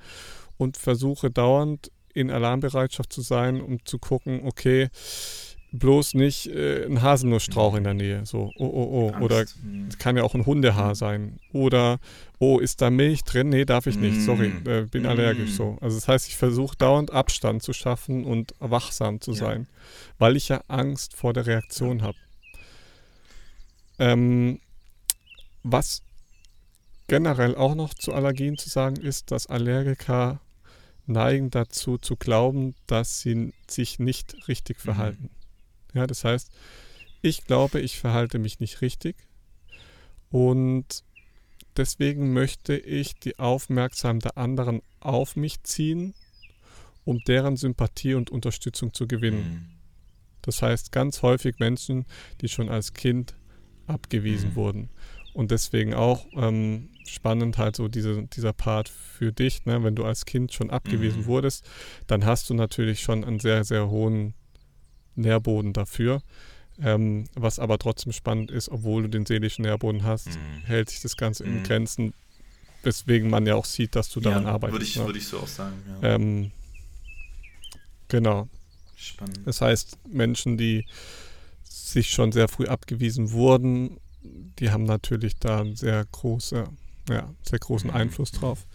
und versuche dauernd in Alarmbereitschaft zu sein, um zu gucken, okay, bloß nicht äh, ein Haselnussstrauch in der Nähe. So, oh, oh, oh. Angst. Oder mhm. kann ja auch ein Hundehaar mhm. sein. Oder, oh, ist da Milch drin? Nee, darf ich nicht. Sorry, mhm. äh, bin allergisch. So. Also das heißt, ich versuche dauernd Abstand zu schaffen und wachsam zu sein, ja. weil ich ja Angst vor der Reaktion ja. habe. Ähm, was generell auch noch zu Allergien zu sagen ist, dass Allergiker neigen dazu zu glauben, dass sie sich nicht richtig verhalten. Mhm. Ja, das heißt, ich glaube, ich verhalte mich nicht richtig und deswegen möchte ich die Aufmerksamkeit der anderen auf mich ziehen, um deren Sympathie und Unterstützung zu gewinnen. Mhm. Das heißt, ganz häufig Menschen, die schon als Kind abgewiesen mhm. wurden. Und deswegen auch ähm, spannend halt so diese, dieser Part für dich, ne? wenn du als Kind schon abgewiesen mhm. wurdest, dann hast du natürlich schon einen sehr, sehr hohen Nährboden dafür. Ähm, was aber trotzdem spannend ist, obwohl du den seelischen Nährboden hast, mhm. hält sich das Ganze in mhm. Grenzen, weswegen man ja auch sieht, dass du daran ja, arbeitest. Würde ich, ne? würde ich so auch sagen. Ja. Ähm, genau. Spannend. Das heißt, Menschen, die sich schon sehr früh abgewiesen wurden, die haben natürlich da einen sehr, große, ja, sehr großen mhm. Einfluss drauf.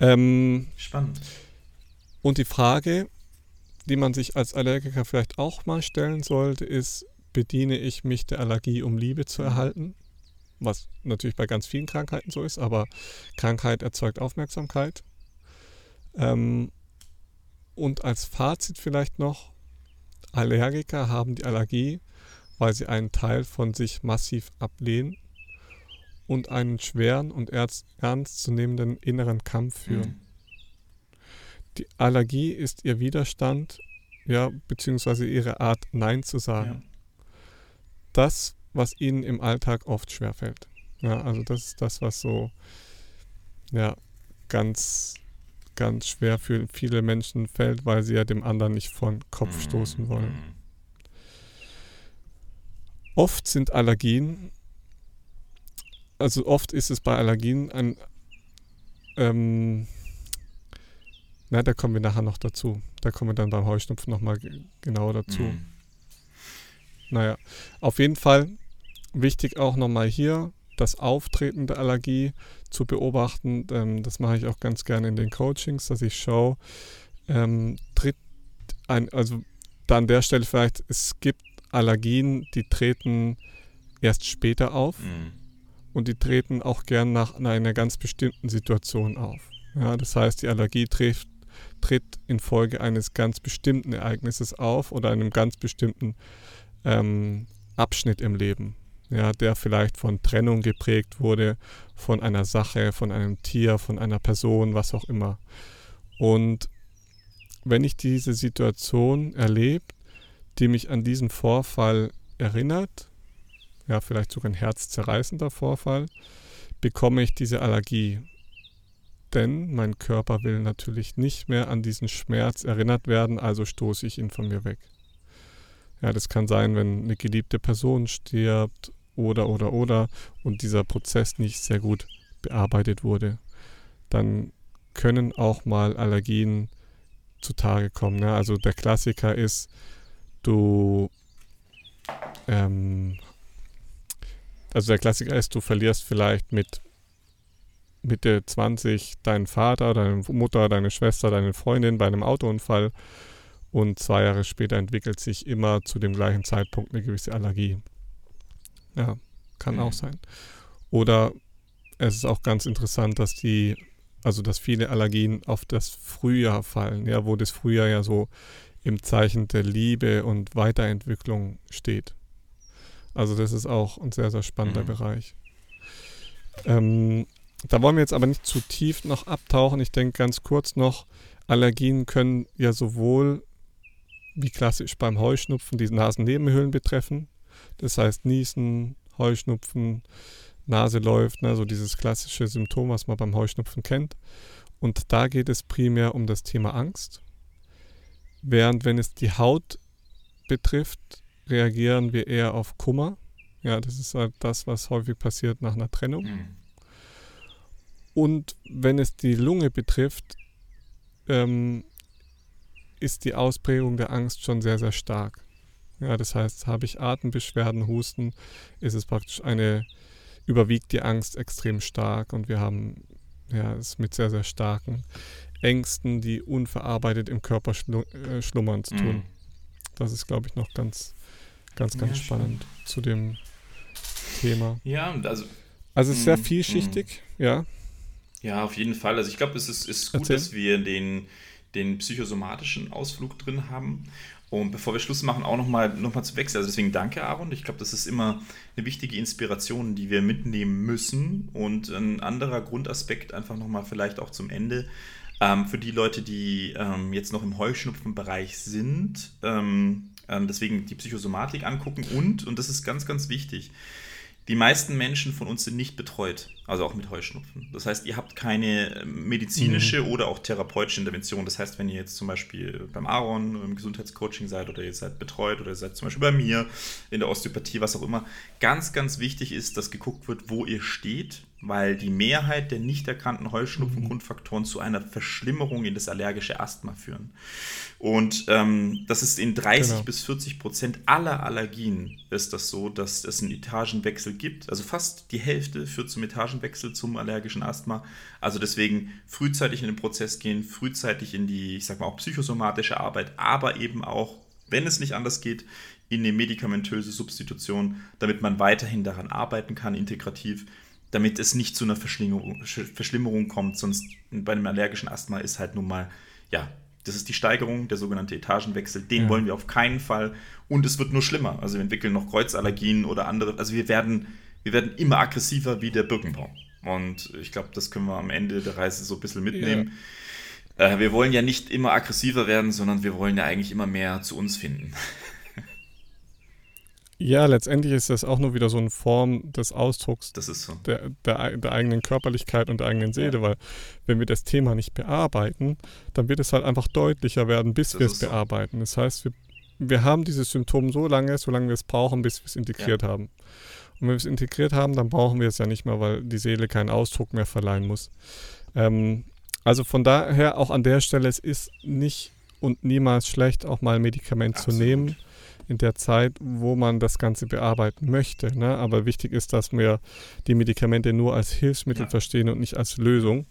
Ähm, Spannend. Und die Frage, die man sich als Allergiker vielleicht auch mal stellen sollte, ist, bediene ich mich der Allergie, um Liebe zu mhm. erhalten? Was natürlich bei ganz vielen Krankheiten so ist, aber Krankheit erzeugt Aufmerksamkeit. Ähm, und als Fazit vielleicht noch, Allergiker haben die Allergie, weil sie einen Teil von sich massiv ablehnen und einen schweren und ernstzunehmenden inneren Kampf führen. Mhm. Die Allergie ist ihr Widerstand, ja, beziehungsweise ihre Art, Nein zu sagen. Ja. Das, was ihnen im Alltag oft schwerfällt. Ja, also das ist das, was so, ja, ganz, ganz schwer für viele Menschen fällt, weil sie ja dem anderen nicht von Kopf mhm. stoßen wollen. Mhm. Oft sind Allergien, also oft ist es bei Allergien ein, ähm, na, da kommen wir nachher noch dazu. Da kommen wir dann beim Heuschnupfen nochmal genauer dazu. Mhm. Naja, auf jeden Fall wichtig auch nochmal hier das Auftreten der Allergie zu beobachten. Ähm, das mache ich auch ganz gerne in den Coachings, dass ich schaue, ähm, tritt ein, also da an der Stelle vielleicht, es gibt Allergien, die treten erst später auf mhm. und die treten auch gern nach einer ganz bestimmten Situation auf. Ja, das heißt, die Allergie trifft, tritt infolge eines ganz bestimmten Ereignisses auf oder einem ganz bestimmten ähm, Abschnitt im Leben, ja, der vielleicht von Trennung geprägt wurde, von einer Sache, von einem Tier, von einer Person, was auch immer. Und wenn ich diese Situation erlebe, die mich an diesen Vorfall erinnert, ja, vielleicht sogar ein herzzerreißender Vorfall, bekomme ich diese Allergie. Denn mein Körper will natürlich nicht mehr an diesen Schmerz erinnert werden, also stoße ich ihn von mir weg. Ja, das kann sein, wenn eine geliebte Person stirbt oder, oder, oder und dieser Prozess nicht sehr gut bearbeitet wurde. Dann können auch mal Allergien zutage kommen. Ne? Also der Klassiker ist, du ähm, also der Klassiker ist, du verlierst vielleicht mit Mitte 20 deinen Vater, deine Mutter, deine Schwester, deine Freundin bei einem Autounfall und zwei Jahre später entwickelt sich immer zu dem gleichen Zeitpunkt eine gewisse Allergie. Ja, kann mhm. auch sein. Oder es ist auch ganz interessant, dass die, also dass viele Allergien auf das Frühjahr fallen, ja, wo das Frühjahr ja so im Zeichen der Liebe und Weiterentwicklung steht. Also das ist auch ein sehr, sehr spannender mhm. Bereich. Ähm, da wollen wir jetzt aber nicht zu tief noch abtauchen. Ich denke ganz kurz noch, Allergien können ja sowohl wie klassisch beim Heuschnupfen die Nasennebenhöhlen betreffen. Das heißt Niesen, Heuschnupfen, Nase läuft, ne, so dieses klassische Symptom, was man beim Heuschnupfen kennt. Und da geht es primär um das Thema Angst. Während wenn es die Haut betrifft, reagieren wir eher auf Kummer. Ja, das ist halt das, was häufig passiert nach einer Trennung. Mhm. Und wenn es die Lunge betrifft, ähm, ist die Ausprägung der Angst schon sehr, sehr stark. Ja, das heißt, habe ich Atembeschwerden, Husten, ist es praktisch eine, überwiegt die Angst extrem stark und wir haben ja, es mit sehr, sehr starken Ängsten, die unverarbeitet im Körper schlu äh, schlummern zu tun. Mhm. Das ist, glaube ich, noch ganz, ganz, ganz ja, spannend stimmt. zu dem Thema. Ja, also. Also es ist sehr mhm, vielschichtig, mhm. ja. Ja, auf jeden Fall. Also ich glaube, es ist, ist gut, Erzähl. dass wir den, den psychosomatischen Ausflug drin haben. Und bevor wir Schluss machen, auch nochmal noch mal zu wechseln. Also deswegen danke, Aaron. Ich glaube, das ist immer eine wichtige Inspiration, die wir mitnehmen müssen. Und ein anderer Grundaspekt einfach nochmal vielleicht auch zum Ende. Ähm, für die Leute, die ähm, jetzt noch im Heuschnupfenbereich sind, ähm, ähm deswegen die Psychosomatik angucken und, und das ist ganz, ganz wichtig, die meisten Menschen von uns sind nicht betreut, also auch mit Heuschnupfen. Das heißt, ihr habt keine ähm, medizinische mhm. oder auch therapeutische Intervention. Das heißt, wenn ihr jetzt zum Beispiel beim Aaron im Gesundheitscoaching seid oder ihr seid betreut oder ihr seid zum Beispiel bei mir in der Osteopathie, was auch immer, ganz, ganz wichtig ist, dass geguckt wird, wo ihr steht, weil die Mehrheit der nicht erkannten Heuschnupfengrundfaktoren mhm. zu einer Verschlimmerung in das allergische Asthma führen. Und ähm, das ist in 30 genau. bis 40 Prozent aller Allergien ist das so, dass es einen Etagenwechsel gibt. Also fast die Hälfte führt zum Etagenwechsel zum allergischen Asthma. Also deswegen frühzeitig in den Prozess gehen, frühzeitig in die, ich sag mal auch psychosomatische Arbeit, aber eben auch, wenn es nicht anders geht, in eine medikamentöse Substitution, damit man weiterhin daran arbeiten kann, integrativ damit es nicht zu einer Verschlimmerung, Verschlimmerung kommt. Sonst bei einem allergischen Asthma ist halt nun mal, ja, das ist die Steigerung, der sogenannte Etagenwechsel. Den ja. wollen wir auf keinen Fall. Und es wird nur schlimmer. Also wir entwickeln noch Kreuzallergien oder andere. Also wir werden, wir werden immer aggressiver wie der Birkenbaum. Und ich glaube, das können wir am Ende der Reise so ein bisschen mitnehmen. Ja. Äh, wir wollen ja nicht immer aggressiver werden, sondern wir wollen ja eigentlich immer mehr zu uns finden. Ja, letztendlich ist das auch nur wieder so eine Form des Ausdrucks so. der, der, der, eigenen Körperlichkeit und der eigenen Seele, ja. weil wenn wir das Thema nicht bearbeiten, dann wird es halt einfach deutlicher werden, bis das wir es bearbeiten. So. Das heißt, wir, wir haben dieses Symptom so lange, solange wir es brauchen, bis wir es integriert ja. haben. Und wenn wir es integriert haben, dann brauchen wir es ja nicht mehr, weil die Seele keinen Ausdruck mehr verleihen muss. Ähm, also von daher auch an der Stelle, es ist nicht und niemals schlecht, auch mal ein Medikament Absolut. zu nehmen in der Zeit, wo man das Ganze bearbeiten möchte. Ne? Aber wichtig ist, dass wir die Medikamente nur als Hilfsmittel ja. verstehen und nicht als Lösung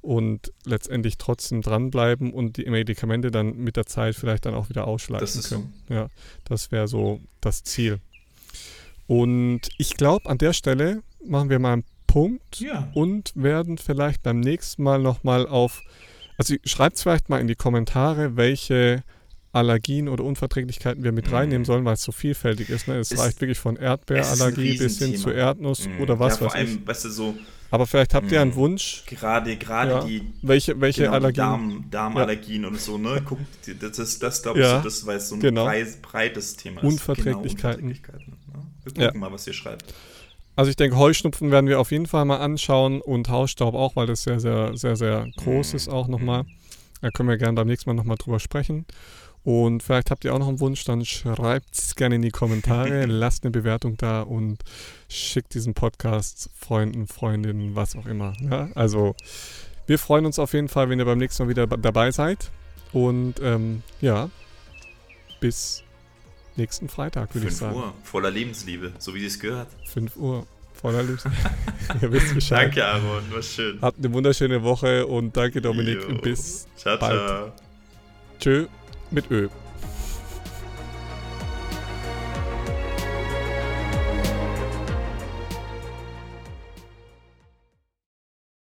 und letztendlich trotzdem dranbleiben und die Medikamente dann mit der Zeit vielleicht dann auch wieder ausschleichen können. So. Ja, das wäre so das Ziel. Und ich glaube, an der Stelle machen wir mal einen Punkt ja. und werden vielleicht beim nächsten Mal nochmal auf, also schreibt es vielleicht mal in die Kommentare, welche Allergien oder Unverträglichkeiten wir mit mhm. reinnehmen sollen, weil es so vielfältig ist. Ne? Es ist, reicht wirklich von Erdbeerallergie bis hin zu Erdnuss mhm. oder was ja, weiß allem, ich. Weißt du, so, Aber vielleicht habt ihr einen mhm. Wunsch. Gerade, gerade ja. die, welche, welche genau, Allergien? Darm, Darmallergien ja. und so, ne? Guck, das ist das, glaube ich, so, das, weil es so ein genau. breites Thema ist. Unverträglichkeiten. Genau, Unverträglichkeiten ne? Wir gucken mal, was ihr schreibt. Also ich denke, Heuschnupfen werden wir auf jeden Fall mal anschauen und Hausstaub auch, weil das sehr, sehr, sehr, sehr groß mhm. ist auch nochmal. Da können wir gerne beim nächsten Mal nochmal drüber sprechen. Und vielleicht habt ihr auch noch einen Wunsch, dann schreibt es gerne in die Kommentare, lasst eine Bewertung da und schickt diesen Podcast Freunden, Freundinnen, was auch immer. Ja? Also wir freuen uns auf jeden Fall, wenn ihr beim nächsten Mal wieder dabei seid. Und ähm, ja, bis nächsten Freitag, würde ich sagen. 5 Uhr, voller Lebensliebe, so wie es gehört. 5 Uhr, voller Lebensliebe. ihr wisst Bescheid. Danke, Aaron, war schön. Habt eine wunderschöne Woche und danke, Dominik. Jo. Bis ciao, bald. Ciao. Tschö mit Ö.